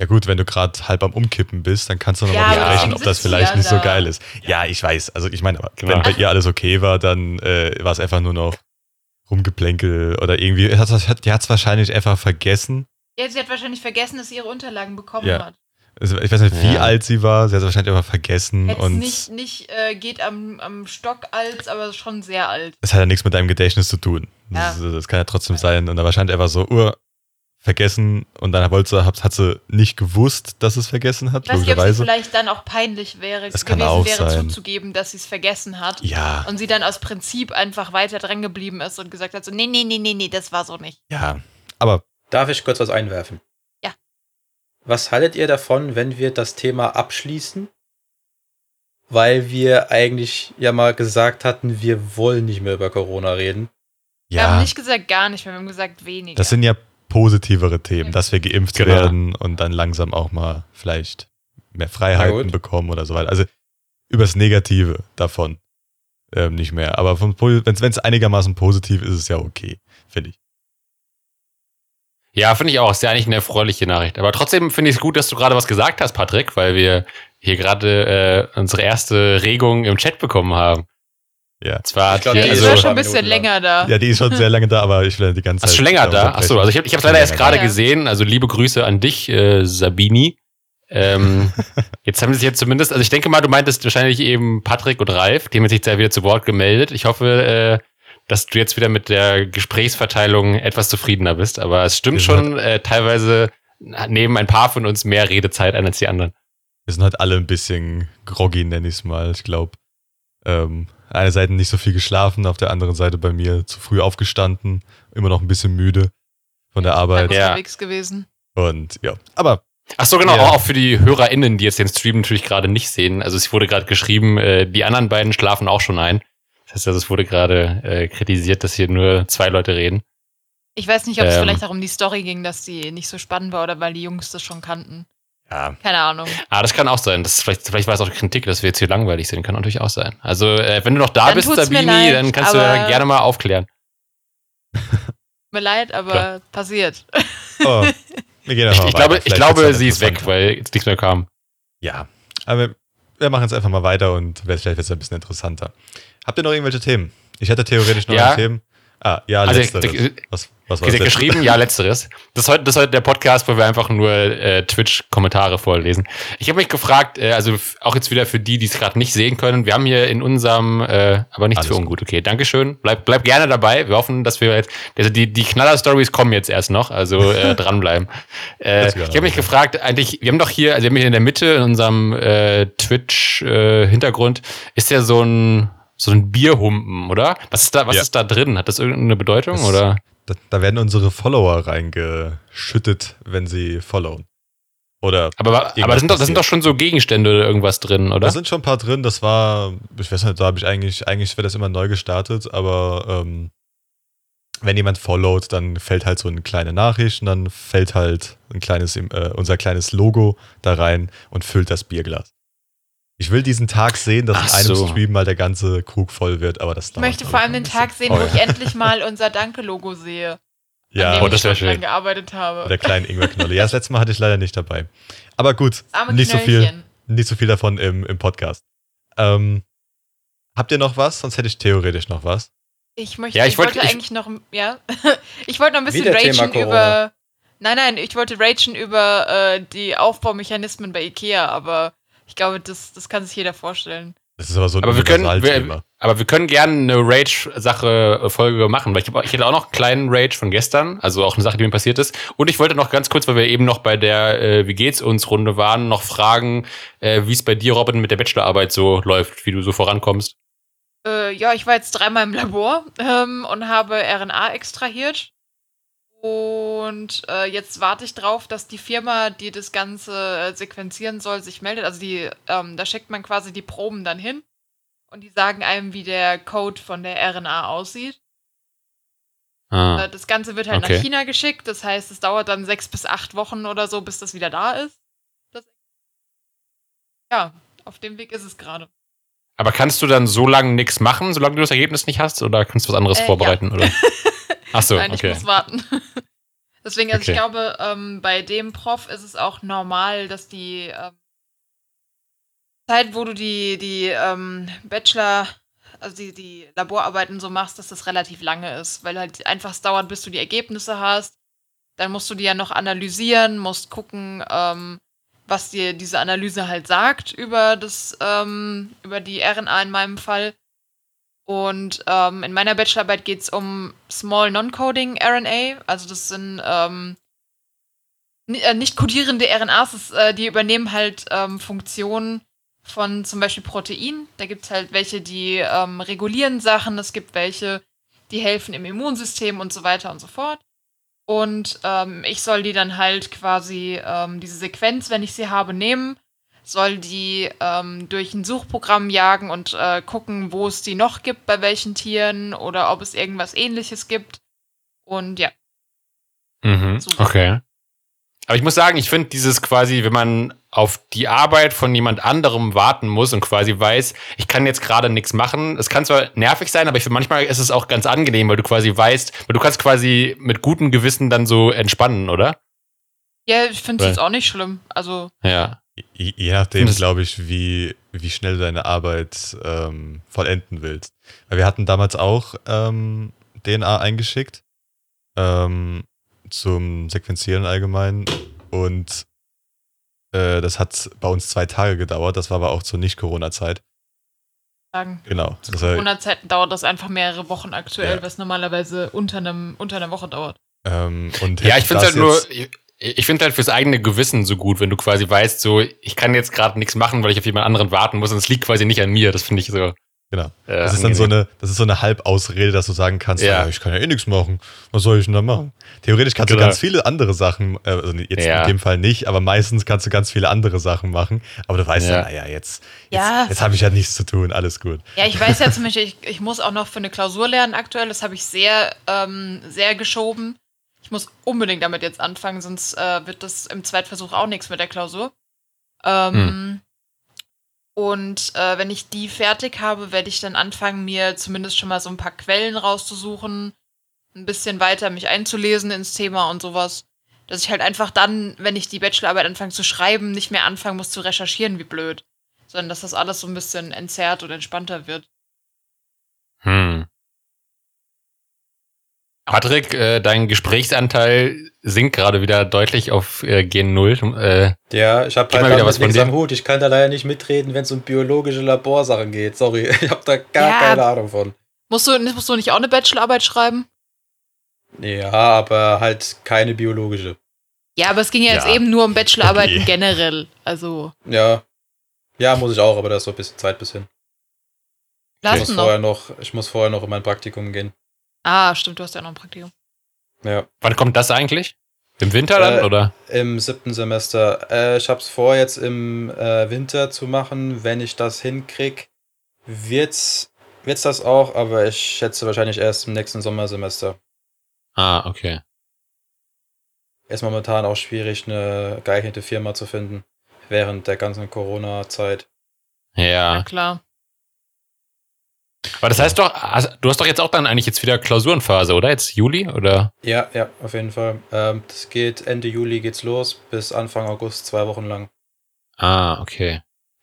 Ja gut, wenn du gerade halb am Umkippen bist, dann kannst du noch Ja, besprechen, ob das vielleicht ja nicht so geil ist. Ja, ich weiß. Also ich meine, aber Genau. wenn bei ihr alles okay war, dann äh, war es einfach nur noch rumgeplänkel oder irgendwie. Hat, hat, die hat es wahrscheinlich einfach vergessen. Ja, sie hat wahrscheinlich vergessen, dass sie ihre Unterlagen bekommen Ja. hat. Also ich weiß nicht, wie Ja. alt sie war. Sie hat es wahrscheinlich einfach vergessen Jetzt und nicht, nicht äh, geht am, am Stock alt, aber schon sehr alt. es hat ja nichts mit deinem Gedächtnis zu tun. Das, Ja. das kann ja trotzdem sein. Und dann wahrscheinlich einfach so, uh, vergessen und dann wollte sie, hat, hat sie nicht gewusst, dass es vergessen hat, Ich weiß nicht, ob sie logischerweise. vielleicht dann auch peinlich wäre, Das kann gewesen auch wäre, sein. zuzugeben, dass sie es vergessen hat. Ja, Und sie dann aus Prinzip einfach weiter dran geblieben ist und gesagt hat: so, Nee, nee, nee, nee, nee, das war so nicht. ja. Aber Darf ich kurz was einwerfen? Ja. Was haltet ihr davon, wenn wir das Thema abschließen? Weil wir eigentlich ja mal gesagt hatten, wir wollen nicht mehr über Corona reden. Wir haben ja, nicht gesagt gar nicht mehr, wir haben gesagt weniger. das sind ja positivere Themen, Ja. dass wir geimpft Genau. werden und dann langsam auch mal vielleicht mehr Freiheiten bekommen oder so weiter. Also übers Negative davon ähm, nicht mehr. Aber wenn es einigermaßen positiv ist, ist es ja okay, finde ich. Ja, finde ich auch. Ist ja eigentlich eine erfreuliche Nachricht. Aber trotzdem finde ich es gut, dass du gerade was gesagt hast, Patrick, weil wir hier gerade äh, unsere erste Regung im Chat bekommen haben. Ja. Zwar Ich glaub, ja, hier, die die ist also, ja schon ein bisschen länger da. Ja, die ist schon sehr lange da, aber ich will die ganze Zeit. Du schon länger da? Achso, also ich habe ich hab's leider erst gerade Ja. gesehen. Also liebe Grüße an dich, äh, Sabini. Ähm, *laughs* jetzt haben sie sich jetzt zumindest, also ich denke mal, du meintest wahrscheinlich eben Patrick und Ralf, die haben sich da wieder zu Wort gemeldet. Ich hoffe, äh, dass du jetzt wieder mit der Gesprächsverteilung etwas zufriedener bist. Aber es stimmt schon, äh, teilweise nehmen ein paar von uns mehr Redezeit ein als die anderen. wir sind halt alle ein bisschen groggy, nenne ich es mal. Ich glaube, ähm, einer Seite nicht so viel geschlafen, auf der anderen Seite bei mir zu früh aufgestanden, immer noch ein bisschen müde von der Arbeit. Ja. unterwegs gewesen. Und ja, aber Ach so, genau, Ja. auch für die HörerInnen, die jetzt den Stream natürlich gerade nicht sehen. Also es wurde gerade geschrieben, äh, die anderen beiden schlafen auch schon ein. Das heißt also, es wurde gerade äh, kritisiert, dass hier nur zwei Leute reden. Ich weiß nicht, ob es Ähm. vielleicht auch um die Story ging, dass die nicht so spannend war oder weil die Jungs das schon kannten. ja, Keine Ahnung. Ah, das kann auch sein. Das vielleicht, vielleicht war es auch die Kritik, dass wir jetzt hier langweilig sind. Kann natürlich auch sein. Also, äh, wenn du noch da Dann bist, tut's mir Sabini, leid, dann kannst du ja gerne mal aufklären. *laughs* Mir leid, aber Klar. passiert. oh, wir gehen Ich, ich glaube, ich glaube sie ist weg, weil jetzt nichts mehr kam. Ja, aber wir machen jetzt einfach mal weiter und vielleicht wird es ein bisschen interessanter. Habt ihr noch irgendwelche Themen? Ich hätte theoretisch noch Ja. ein Themen. Ah, ja, Also, letzteres. der- was, was war das? geschrieben, ja, letzteres. Das ist, heute, das ist heute der Podcast, wo wir einfach nur äh, Twitch-Kommentare vorlesen. Ich habe mich gefragt, äh, also auch jetzt wieder für die, die es gerade nicht sehen können, wir haben hier in unserem, äh, aber nichts Alles für ungut, okay, Dankeschön. Bleib, bleib gerne dabei. Wir hoffen, dass wir jetzt, also die, die Knaller-Stories kommen jetzt erst noch, also äh, *laughs* dranbleiben. Äh, ich habe mich gefragt, eigentlich, wir haben doch hier, also wir haben hier in der Mitte in unserem äh, Twitch-Hintergrund, ist ja so ein so ein Bierhumpen, oder? Was ist da, was Ja. ist da drin? Hat das irgendeine Bedeutung, Das- oder? Da, da werden unsere Follower reingeschüttet, wenn sie followen. Oder Aber, aber das, sind doch, das sind doch schon so Gegenstände oder irgendwas drin, oder? Da sind schon ein paar drin. Das war, ich weiß nicht, da habe ich eigentlich, eigentlich wird das immer neu gestartet, aber ähm, wenn jemand followt, dann fällt halt so eine kleine Nachricht und dann fällt halt ein kleines, äh, unser kleines Logo da rein und füllt das Bierglas. Ich will diesen Tag sehen, dass Ach in einem so. Stream mal der ganze Krug voll wird, aber das Ich möchte vor ich, allem den Tag sehen, wo Oh, ich endlich mal unser Danke-Logo sehe. An Ja, dem Oh, ich das wär schon dran schön. gearbeitet habe. der kleinen Ingwerknolle. Ja, das letzte Mal hatte ich leider nicht dabei. Aber gut, nicht so viel. Nicht so viel davon im, im Podcast. Ähm, habt ihr noch was? Sonst hätte ich theoretisch noch was. Ich möchte, Ja, ich, ich wollt- wollte ich- eigentlich noch, ja, *laughs* ich wollte noch ein bisschen ragen über, nein, nein, ich wollte ragen über äh, die Aufbaumechanismen bei Ikea, aber ich glaube, das, das kann sich jeder vorstellen. Das ist aber so ein Aber wir können, wir, aber wir können gerne eine Rage-Sache-Folge machen, weil ich, hab, ich hätte auch noch einen kleinen Rage von gestern, also auch eine Sache, die mir passiert ist. Und ich wollte noch ganz kurz, weil wir eben noch bei der äh, Wie geht's uns Runde waren, noch fragen, äh, wie es bei dir, Robin, mit der Bachelorarbeit so läuft, wie du so vorankommst. Äh, ja, ich war jetzt dreimal im Labor ähm, und habe RNA extrahiert. Und äh, jetzt warte ich drauf, dass die Firma, die das Ganze äh, sequenzieren soll, sich meldet. Also die, ähm, da schickt man quasi die Proben dann hin und die sagen einem, wie der Code von der RNA aussieht. Ah. Äh, das Ganze wird halt Okay. nach China geschickt. Das heißt, es dauert dann sechs bis acht Wochen oder so, bis das wieder da ist. Das ja, auf dem Weg ist es gerade. Aber kannst du dann so lange nichts machen, solange du das Ergebnis nicht hast, oder kannst du was anderes Äh, vorbereiten? Oder? *laughs* Ach so, Nein, okay. ich muss warten. *laughs* Deswegen, also Okay. ich glaube, ähm, bei dem Prof ist es auch normal, dass die ähm, Zeit, wo du die, die ähm, Bachelor, also die, die Laborarbeiten so machst, dass das relativ lange ist, weil halt einfach es dauert, bis du die Ergebnisse hast. Dann musst du die ja noch analysieren, musst gucken, ähm, was dir diese Analyse halt sagt über das, ähm, über die RNA in meinem Fall. Und ähm, in meiner Bachelorarbeit geht es um Small Non-Coding RNA. Also das sind ähm, äh, nicht kodierende RNAs, das, äh, die übernehmen halt ähm, Funktionen von zum Beispiel Proteinen. Da gibt es halt welche, die ähm, regulieren Sachen, es gibt welche, die helfen im Immunsystem und so weiter und so fort. Und ähm, ich soll die dann halt quasi ähm, diese Sequenz, wenn ich sie habe, nehmen soll die ähm, durch ein Suchprogramm jagen und äh, gucken, wo es die noch gibt, bei welchen Tieren oder ob es irgendwas ähnliches gibt. Und ja, Mhm, okay. Aber ich muss sagen, ich finde dieses quasi, wenn man auf die Arbeit von jemand anderem warten muss und quasi weiß, ich kann jetzt gerade nichts machen. Es kann zwar nervig sein, aber ich finde manchmal ist es auch ganz angenehm, weil du quasi weißt, weil du kannst quasi mit gutem Gewissen dann so entspannen, oder? ja ich finde es jetzt auch nicht schlimm. Also, Ja. Je, je nachdem, glaube ich, wie, wie schnell du deine Arbeit ähm, vollenden willst. Weil wir hatten damals auch ähm, DNA eingeschickt ähm, zum Sequenzieren allgemein und äh, das hat bei uns zwei Tage gedauert. Das war aber auch zur Nicht-Corona-Zeit. Genau. zu Corona-Zeiten dauert das einfach mehrere Wochen aktuell, Ja. was normalerweise unter, einem, unter einer Woche dauert. ähm, und Ja, ich finde es halt nur, jetzt- ich, finde halt fürs eigene Gewissen so gut, wenn du quasi weißt, so, ich kann jetzt gerade nichts machen, weil ich auf jemand anderen warten muss und es liegt quasi nicht an mir. Das finde ich so. Genau. Äh, Das ist dann so eine, das ist so eine Halbausrede, dass du sagen kannst, Ja. ja. ich kann ja eh nichts machen. Was soll ich denn da machen? Theoretisch kannst Genau. du ganz viele andere Sachen, äh, also jetzt Ja. in dem Fall nicht, aber meistens kannst du ganz viele andere Sachen machen. Aber du weißt Ja. ja, naja, jetzt, jetzt, Ja. jetzt habe ich ja nichts zu tun, alles gut. Ja, ich weiß ja *laughs* zum Beispiel, ich, ich muss auch noch für eine Klausur lernen aktuell. Das habe ich sehr, ähm, sehr geschoben. Ich muss unbedingt damit jetzt anfangen, sonst äh, wird das im Zweitversuch auch nichts mit der Klausur. Ähm, Und äh, wenn ich die fertig habe, werde ich dann anfangen, mir zumindest schon mal so ein paar Quellen rauszusuchen, ein bisschen weiter mich einzulesen ins Thema und sowas. Dass ich halt einfach dann, wenn ich die Bachelorarbeit anfange zu schreiben, nicht mehr anfangen muss zu recherchieren, wie blöd. Sondern dass das alles so ein bisschen entzerrt und entspannter wird. Hm. Patrick, äh, dein Gesprächsanteil sinkt gerade wieder deutlich auf äh, Gen 0. Äh, Ja, ich habe halt wieder was von nichts am Hut. Ich kann da leider nicht mitreden, wenn es um biologische Laborsachen geht. Sorry, *laughs* ich habe da gar Ja. keine Ahnung von. Musst du, musst du nicht auch eine Bachelorarbeit schreiben? Ja, aber halt keine biologische. Ja, aber es ging ja, jetzt Ja. eben nur um Bachelorarbeiten Okay. *laughs* generell. Also, Ja. Ja, muss ich auch, aber da ist so ein bisschen Zeit bis hin. Ich lass muss, ihn vorher noch. noch, ich muss vorher noch in mein Praktikum gehen. Ah, stimmt, du hast ja noch ein Praktikum. Ja. wann kommt das eigentlich? Im Winter dann, Äh, oder? Im siebten Semester. Äh, ich habe es vor, jetzt im äh, Winter zu machen. Wenn ich das hinkrieg, wird's, wird's das auch, aber ich schätze wahrscheinlich erst im nächsten Sommersemester. Ah, okay. Ist momentan auch schwierig, eine geeignete Firma zu finden. Während der ganzen Corona-Zeit. Ja, Ja. klar. Aber das heißt doch, du hast doch jetzt auch dann eigentlich jetzt wieder Klausurenphase, oder? Jetzt Juli, oder? Ja, ja, auf jeden Fall. Ähm, das geht Ende Juli geht's los, bis Anfang August, zwei Wochen lang. Ah, okay.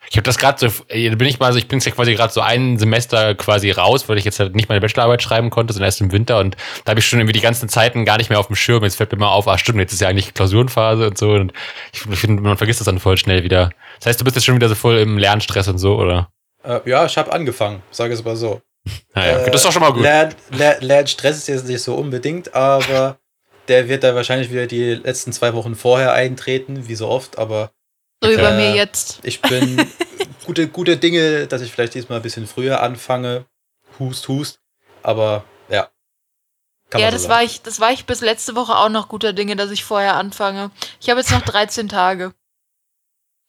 Ich habe das gerade so, äh, bin ich mal so, ich bin jetzt ja quasi gerade so ein Semester quasi raus, weil ich jetzt halt nicht meine Bachelorarbeit schreiben konnte, sondern erst im Winter und da habe ich schon irgendwie die ganzen Zeiten gar nicht mehr auf dem Schirm. Jetzt fällt mir mal auf, ah stimmt, jetzt ist ja eigentlich Klausurenphase und so und ich finde, man vergisst das dann voll schnell wieder. Das heißt, du bist jetzt schon wieder so voll im Lernstress und so, oder? Äh, ja, ich habe angefangen, sage es mal so. *laughs* Naja, Äh, das ist doch schon mal gut. Lern, Lern, Lernstress ist jetzt nicht so unbedingt, aber der wird da wahrscheinlich wieder die letzten zwei Wochen vorher eintreten, wie so oft, aber So wie bei Äh, mir jetzt. ich bin *laughs* gute, gute Dinge, dass ich vielleicht diesmal ein bisschen früher anfange. Hust, hust. Aber ja. Kann Ja, man das so war ich, das war ich bis letzte Woche auch noch guter Dinge, dass ich vorher anfange. Ich habe jetzt noch 13 Tage.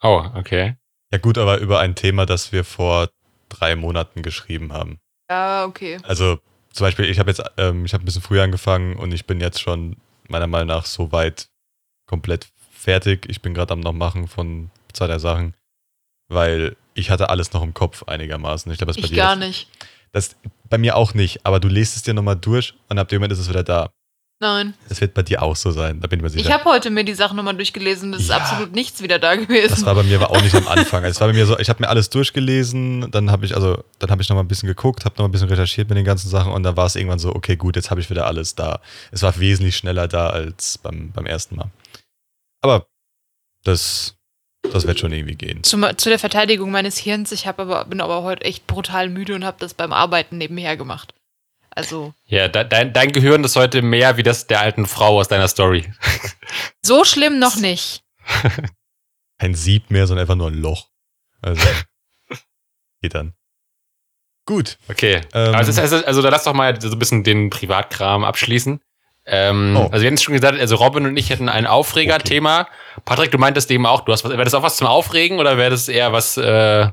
Oh, okay. Ja gut, aber über ein Thema, das wir vor drei Monaten geschrieben haben. Ja, okay. Also zum Beispiel, ich habe jetzt, ähm, ich habe ein bisschen früher angefangen und ich bin jetzt schon meiner Meinung nach so weit komplett fertig. Ich bin gerade am noch machen von zwei der Sachen, weil ich hatte alles noch im Kopf einigermaßen. Ich glaube, das bei Ich dir gar nicht. Das bei mir auch nicht, aber du lest es dir nochmal durch und ab dem Moment ist es wieder da. Nein. Das wird bei dir auch so sein, da bin ich mir sicher. Ich habe heute mir die Sachen nochmal durchgelesen. Das ist Ja. absolut nichts wieder da gewesen. Das war bei mir aber auch nicht am *laughs* Anfang. Also Es war bei mir so, ich habe mir alles durchgelesen, dann habe ich also, dann habe ich noch mal ein bisschen geguckt, habe noch mal ein bisschen recherchiert mit den ganzen Sachen und dann war es irgendwann so, okay, gut, jetzt habe ich wieder alles da. Es war wesentlich schneller da als beim, beim ersten Mal. Aber das, das wird schon irgendwie gehen. zu, zu der Verteidigung meines Hirns, ich hab aber, bin aber heute echt brutal müde und habe das beim Arbeiten nebenher gemacht. Also, Ja, de dein, dein Gehirn ist heute mehr wie das der alten Frau aus deiner Story. *laughs* so schlimm noch nicht. *laughs* Kein Sieb mehr, sondern einfach nur ein Loch. Also, *laughs* geht dann. Gut. Okay. Ähm, also, das heißt, also da lass doch mal so ein bisschen den Privatkram abschließen. Ähm, Oh. Also wir haben es schon gesagt, also Robin und ich hätten ein Aufreger-Thema. Patrick, du meintest eben auch, du hast was, wäre das auch was zum Aufregen oder wäre das eher was, äh,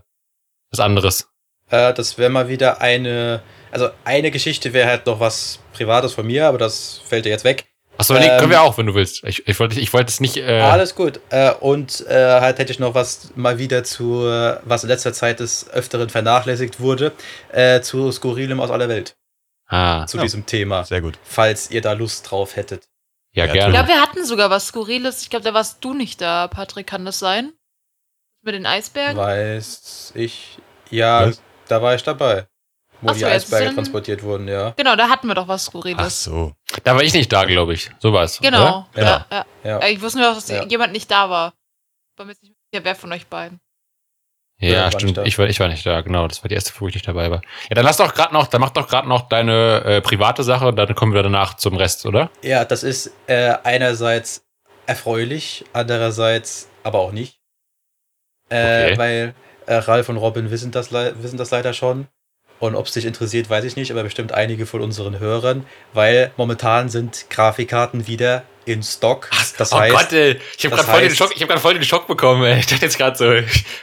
was anderes? Äh, das wäre mal wieder eine. Also eine Geschichte wäre halt noch was Privates von mir, aber das fällt dir jetzt weg. Achso, nee, Ähm, können wir auch, wenn du willst. Ich, ich wollte ich wollte es nicht, äh, Alles gut. Äh, und äh, halt hätte ich noch was mal wieder zu, äh, was in letzter Zeit des Öfteren vernachlässigt wurde, äh, zu Skurrilem aus aller Welt. ah, Zu Ja. diesem Thema. Sehr gut. Falls ihr da Lust drauf hättet. ja, Ja, Ich gerne. glaube, wir hatten sogar was Skurriles. Ich glaube, da warst du nicht da, Patrick. Kann das sein? Mit den Eisbergen? Weiß ich. Ja, Was? da war ich dabei. Wo Ach so, die jetzt Eisberge sind- transportiert wurden, ja. Genau, da hatten wir doch was Ach Skurriles. so. Da war ich nicht da, glaube ich. So war's. oder? Genau. Ja. Ja. Ja, Ja. Äh, Ich wusste nur, dass Ja. jemand nicht da war. Ich war mir jetzt nicht sicher, wer von euch beiden. Ja, Ja, war stimmt. da. Ich war, ich war nicht da, genau. Das war die erste, wo ich nicht dabei war. Ja, dann lass doch gerade noch, dann mach doch gerade noch deine äh, private Sache und dann kommen wir danach zum Rest, oder? Ja, das ist äh, einerseits erfreulich, andererseits aber auch nicht. Äh, Okay. Weil äh, Ralf und Robin wissen das, lei- wissen das leider schon. Und ob es dich interessiert, weiß ich nicht, aber bestimmt einige von unseren Hörern, weil momentan sind Grafikkarten wieder in Stock. Das oh heißt, Gott, ey. ich habe gerade voll den Schock, ich habe gerade voll den Schock bekommen. Ey. Ich dachte jetzt gerade so,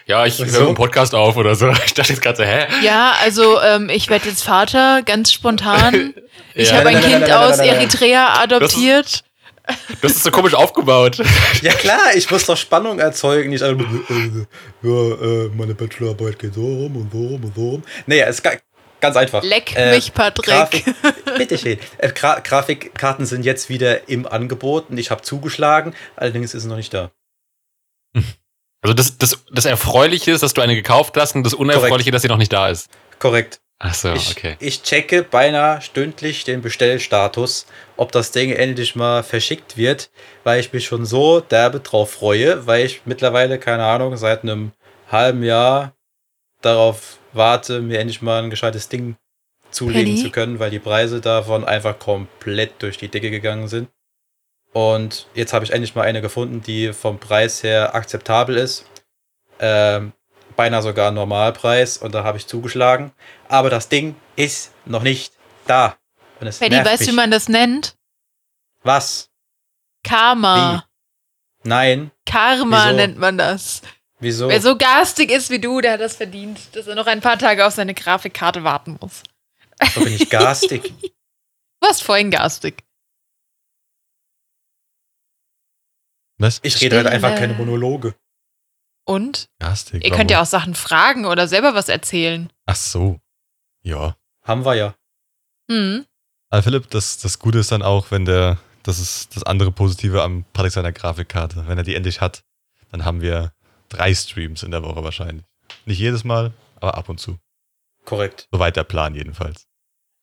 ja, ich höre einen Podcast auf oder so. Ich dachte jetzt gerade so, hä? Ja, also ähm, ich werde jetzt Vater, ganz spontan. *laughs* Ich Ja. habe ein Nein, nein, Kind nein, nein, aus nein, nein, nein. Eritrea adoptiert. Du hast es so komisch aufgebaut. *laughs* ja klar, ich muss doch Spannung erzeugen. Nicht einfach, äh, ja, äh, meine Bachelorarbeit geht so rum und so rum und so rum. Nee, es ist ga- ganz einfach. Leck Äh, mich, Patrick. Grafik, bitteschön. Äh, Gra Grafikkarten sind jetzt wieder im Angebot und ich habe zugeschlagen, allerdings ist es noch nicht da. Also das, das, das Erfreuliche ist, dass du eine gekauft hast und das Unerfreuliche, dass sie noch nicht da ist. Korrekt. Ach so, ich, okay. ich checke beinahe stündlich den Bestellstatus, ob das Ding endlich mal verschickt wird, weil ich mich schon so derbe drauf freue, weil ich mittlerweile, keine Ahnung, seit einem halben Jahr darauf warte, mir endlich mal ein gescheites Ding zulegen Penny? zu können, weil die Preise davon einfach komplett durch die Decke gegangen sind. Und jetzt habe ich endlich mal eine gefunden, die vom Preis her akzeptabel ist. Ähm, beinahe sogar Normalpreis und da habe ich zugeschlagen. Aber das Ding ist noch nicht da. Und es Penny, nervt weißt du, wie man das nennt? Was? Karma. Nein. Karma Wieso? nennt man das. Wieso? Wer so garstig ist wie du, der hat das verdient, dass er noch ein paar Tage auf seine Grafikkarte warten muss. Da bin ich *laughs* garstig. Du warst vorhin garstig. Was? Ich rede halt einfach keine Monologe. Und? Garstig. Ihr könnt ja auch Sachen fragen oder selber was erzählen. Ach so. Ja. Haben wir ja. Hm. Aber Philipp, das, das Gute ist dann auch, wenn der, das ist das andere Positive am Patrick seiner Grafikkarte. Wenn er die endlich hat, dann haben wir drei Streams in der Woche wahrscheinlich. Nicht jedes Mal, aber ab und zu. Korrekt. Soweit der Plan jedenfalls.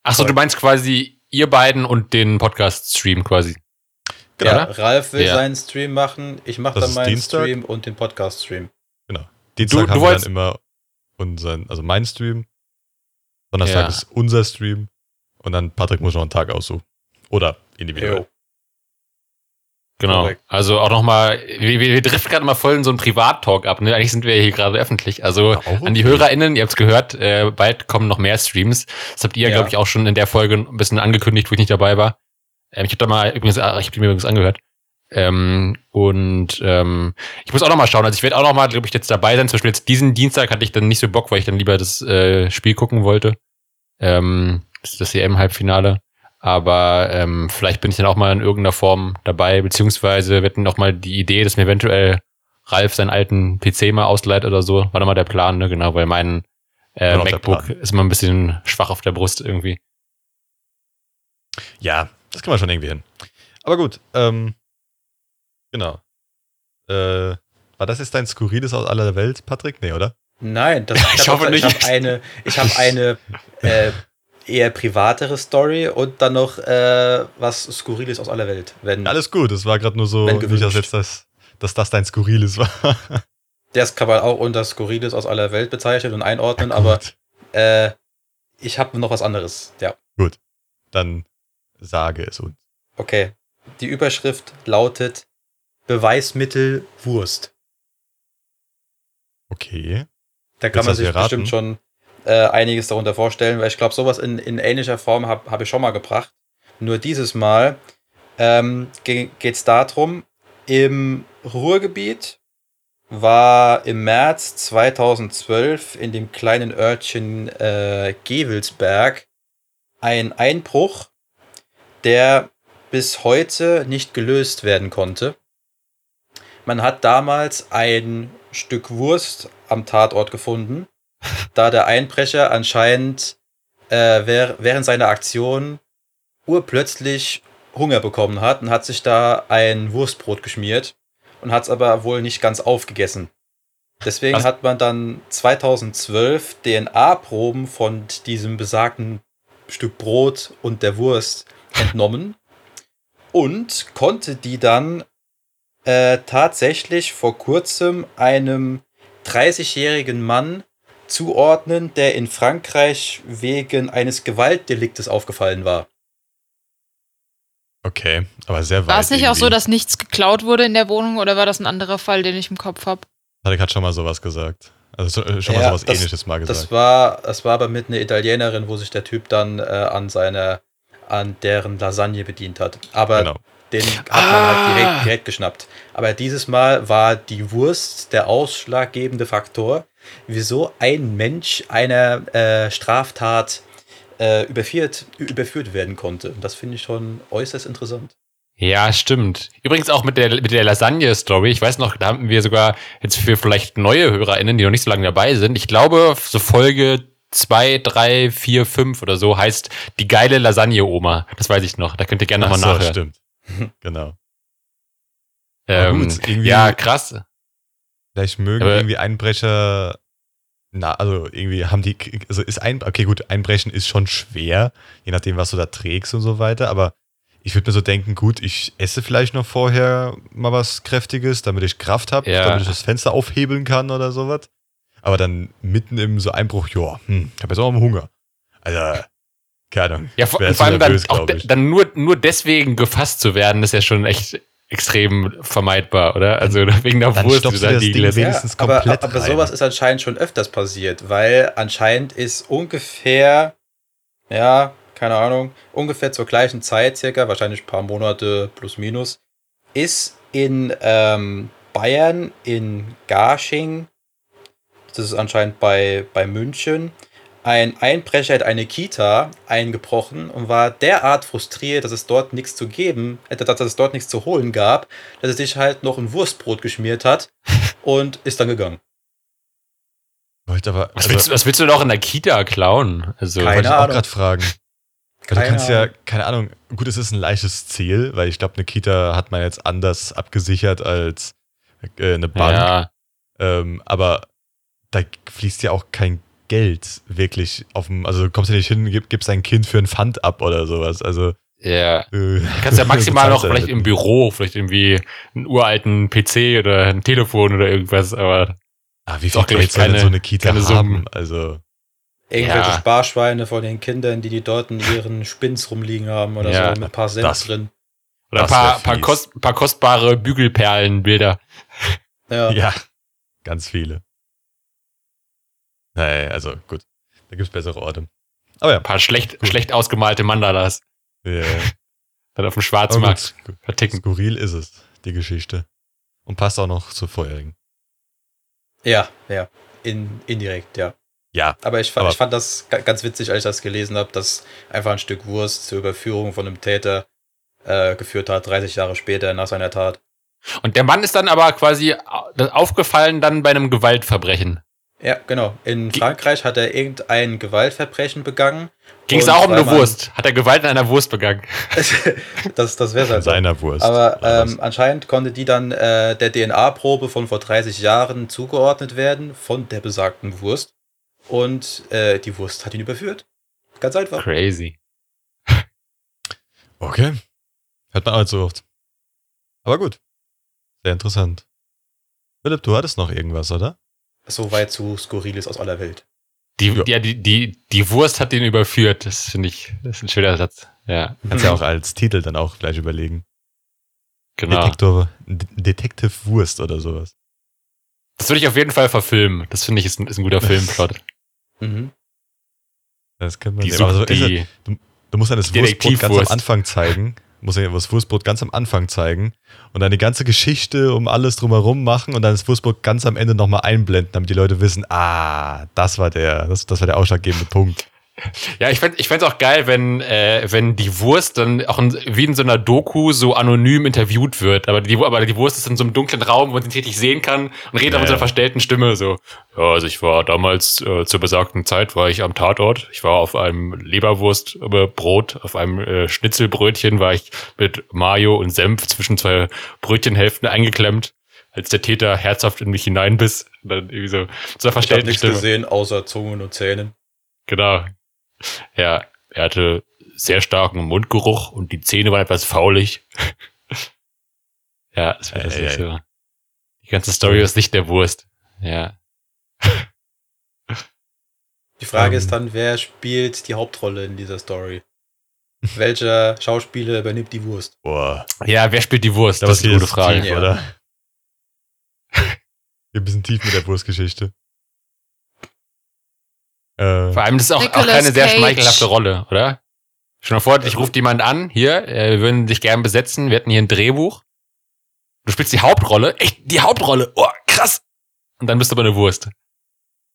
Ach so, du meinst quasi ihr beiden und den Podcast-Stream quasi. Genau. Ja, Ralf will Ja. seinen Stream machen. Ich mache dann meinen Dienstag? Stream und den Podcast-Stream. Dienstag Du- du haben wir dann immer unseren, also mein Stream. Donnerstag Ja. ist unser Stream. Und dann Patrick muss noch einen Tag aussuchen. Oder individuell. Jo. Genau. Also auch nochmal, wir, wir, wir driften gerade mal voll in so einen Privat-Talk ab. Ne? Eigentlich sind wir hier gerade öffentlich. Also Ja, an die. HörerInnen, ihr habt es gehört, äh, bald kommen noch mehr Streams. Das habt ihr, Ja. glaube ich, auch schon in der Folge ein bisschen angekündigt, wo ich nicht dabei war. Ähm, ich habe da mal übrigens, ah, ich habe mir übrigens angehört. Ähm, und ähm, ich muss auch noch mal schauen. Also ich werde auch noch mal, glaube ich, jetzt dabei sein. Zum Beispiel jetzt diesen Dienstag hatte ich dann nicht so Bock, weil ich dann lieber das äh, Spiel gucken wollte. Ähm, das, das EM-Halbfinale. Aber ähm, vielleicht bin ich dann auch mal in irgendeiner Form dabei, beziehungsweise wir hatten noch mal die Idee, dass mir eventuell Ralf seinen alten PC mal ausleiht oder so. War doch mal der Plan, ne? Genau, weil mein äh, MacBook ist immer ein bisschen schwach auf der Brust irgendwie. Ja, das kann man schon irgendwie hin. Aber gut, ähm, genau. Äh, war das jetzt dein Skurriles aus aller Welt, Patrick? Nee, oder? Nein, das, *laughs* Ich hab hoffe nicht. Ich habe eine, ich hab eine *laughs* äh, eher privatere Story und dann noch äh, was Skurriles aus aller Welt. Wenn, Alles gut, es war gerade nur so, nicht, dass gewünscht. jetzt das, dass das dein Skurriles war. *laughs* Das kann man auch unter Skurriles aus aller Welt bezeichnen und einordnen, Ja, aber gut. äh, ich habe noch was anderes. Ja, Dann sage es uns. okay. Die Überschrift lautet Beweismittel Wurst. Okay. Da kann Willst man sich bestimmt schon äh, einiges darunter vorstellen, weil ich glaube, sowas in, in ähnlicher Form habe hab ich schon mal gebracht. Nur dieses Mal ähm, geht es darum, im Ruhrgebiet war im März 2012 in dem kleinen Örtchen äh, Gewelsberg ein Einbruch, der bis heute nicht gelöst werden konnte. Man hat damals ein Stück Wurst am Tatort gefunden, da der Einbrecher anscheinend äh, währ- während seiner Aktion urplötzlich Hunger bekommen hat und hat sich da ein Wurstbrot geschmiert und hat es aber wohl nicht ganz aufgegessen. Deswegen Was? hat man dann 2012 DNA-Proben von diesem besagten Stück Brot und der Wurst entnommen und konnte die dann äh, tatsächlich vor kurzem einem 30-jährigen Mann zuordnen, der in Frankreich wegen eines Gewaltdeliktes aufgefallen war. Okay, aber sehr weit. War es nicht auch so, irgendwie. dass nichts geklaut wurde in der Wohnung oder war das ein anderer Fall, den ich im Kopf habe? Patrick hat schon mal sowas gesagt. Also so- äh, schon mal Ja, sowas das- ähnliches mal gesagt. Das war, das war aber mit einer Italienerin, wo sich der Typ dann äh, an seine, an deren Lasagne bedient hat. Aber genau. den hat man Ah. halt direkt, direkt geschnappt. Aber dieses Mal war die Wurst der ausschlaggebende Faktor, wieso ein Mensch einer äh, Straftat äh, überführt, überführt werden konnte. Und das finde ich schon äußerst interessant. Ja, stimmt. Übrigens auch mit der, mit der Lasagne-Story. Ich weiß noch, da haben wir sogar jetzt für vielleicht neue HörerInnen, die noch nicht so lange dabei sind. Ich glaube, so Folge 2, 3, 4, 5 oder so heißt die geile Lasagne-Oma. Das weiß ich noch. Da könnt ihr gerne nochmal so, nachhören. stimmt. *laughs* genau. Ähm, gut, irgendwie- ja, krass. Vielleicht mögen Aber- irgendwie Einbrecher. Na, also irgendwie haben die. Also ist ein. Okay, gut, Einbrechen ist schon schwer, je nachdem, was du da trägst und so weiter. Aber ich würde mir so denken, gut, ich esse vielleicht noch vorher mal was Kräftiges, damit ich Kraft habe, Ja. damit ich das Fenster aufhebeln kann oder sowas. Aber dann mitten im so Einbruch, ja, hm, ich habe jetzt auch mal Hunger. Alter, keine Ahnung. Ja, vor, vor allem dann, nervös, auch glaub de, dann nur, nur deswegen gefasst zu werden, ist ja schon echt extrem vermeidbar, oder? Also *laughs* wegen der dann Wurst, die da liegen Ding lässt. wenigstens aber, komplett aber rein. sowas ist anscheinend schon öfters passiert, weil anscheinend ist ungefähr, ja, keine Ahnung, ungefähr zur gleichen Zeit, circa, wahrscheinlich ein paar Monate plus minus, ist in ähm, Bayern, in Garching, das ist anscheinend bei, bei München, ein Einbrecher hat eine Kita eingebrochen und war derart frustriert, dass es dort nichts zu geben, äh, dass es dort nichts zu holen gab, dass er sich halt noch ein Wurstbrot geschmiert hat *laughs* und ist dann gegangen. Wollte aber. Was, also- willst, du- was willst du doch in der Kita klauen? Also, Keine Wollte ich auch gerade fragen. Keine du kannst ja, keine Ahnung, gut, es ist ein leichtes Ziel, weil ich glaube, eine Kita hat man jetzt anders abgesichert als äh, eine Bank. ja, Ähm, aber da fließt ja auch kein Geld wirklich auf dem, also du kommst ja nicht hin, gib, gibst dein Kind für ein Pfand ab oder sowas. Also ja. äh, Du kannst ja *laughs* maximal noch vielleicht im Büro, vielleicht irgendwie einen uralten PC oder ein Telefon oder irgendwas, aber Ah, wie viel Geld soll denn so eine Kita haben? Summen. Also, Irgendwelche Ja. Sparschweine von den Kindern, die die dort in ihren Spins rumliegen haben oder Ja, so, mit ein paar Cent das- drin. oder ein paar, paar, kost, paar kostbare Bügelperlenbilder. Ja. ja, ganz viele. Naja, also gut, da gibt's bessere Orte. Aber ja, Ein paar schlecht, schlecht ausgemalte Mandalas. ja. *laughs* Dann auf dem Schwarzmarkt gut, verticken. Skurril ist es, die Geschichte. Und passt auch noch zur vorherigen. Ja, ja. In, indirekt, ja. Ja, Aber ich fand, Aber- ich fand das ga- ganz witzig, als ich das gelesen habe, dass einfach ein Stück Wurst zur Überführung von einem Täter äh, geführt hat, 30 Jahre später nach seiner Tat. Und der Mann ist dann aber quasi au- aufgefallen dann bei einem Gewaltverbrechen. Ja, genau. In Ge- Frankreich hat er irgendein Gewaltverbrechen begangen. Ging es auch um eine Wurst? Hat er Gewalt an einer Wurst begangen? *laughs* das das wäre von halt so. seiner Wurst. Aber ähm, anscheinend konnte die dann äh, der DNA-Probe von vor 30 Jahren zugeordnet werden, von der besagten Wurst. Und äh, die Wurst hat ihn überführt. Ganz einfach. Crazy. *laughs* okay. Hört man auch nicht so oft. Aber gut. Sehr interessant. Philipp, du hattest noch irgendwas, oder? Soweit zu Skurriles aus aller Welt. Die, Ja. ja, die, die, die Wurst hat ihn überführt. Das finde ich, das ist ein schöner Satz. Ja, Kannst ja auch als Titel dann auch gleich überlegen. genau. Detektor, Detective Wurst oder sowas. Das würde ich auf jeden Fall verfilmen. Das finde ich ist ein, ist ein guter *laughs* Filmplot. Mhm. Das kann man Die, sehen. Aber so ist die, Du musst dann das Wurstbrot ganz am. Anfang zeigen. Musst ja das Wurstbrot ganz am Anfang zeigen und dann die ganze Geschichte um alles drumherum machen und dann das Wurstbrot ganz am Ende nochmal einblenden, damit die Leute wissen, ah, das war der, das, das war der ausschlaggebende Punkt. Ja, ich fände ich fänd's auch geil, wenn, äh, wenn die Wurst dann auch in, wie in so einer Doku so anonym interviewt wird. Aber die, aber die Wurst ist in so einem dunklen Raum, wo man sie nicht sehen kann und redet Ja, mit so einer verstellten Stimme so. Ja, also ich war damals äh, zur besagten Zeit war ich am Tatort. Ich war auf einem Leberwurstbrot, auf einem äh, Schnitzelbrötchen war ich mit Mayo und Senf zwischen zwei Brötchenhälften eingeklemmt, als der Täter herzhaft in mich hineinbiss. Und dann irgendwie so, so einer Ich habe nichts Stimme. gesehen, außer Zungen und Zähnen. Genau. Ja, er hatte sehr starken Mundgeruch und die Zähne waren etwas faulig. ja, das wäre das ist so. Die ganze Story aus Sicht der Wurst. Ja. Die Frage Ähm. ist dann, wer spielt die Hauptrolle in dieser Story? Welcher Schauspieler übernimmt die Wurst? Boah. Ja, wer spielt die Wurst? Da Das ist eine gute Frage. Tief, Ja. oder? Hier ein bisschen tief mit der Wurstgeschichte. Äh, Vor allem, das ist auch, auch keine sehr Cage. schmeichelhafte Rolle, oder? Schon mal vor, dich ruft jemand an, hier, äh, wir würden dich gern besetzen, wir hätten hier ein Drehbuch. Du spielst die Hauptrolle, echt, die Hauptrolle, oh, krass. Und dann bist du aber eine Wurst.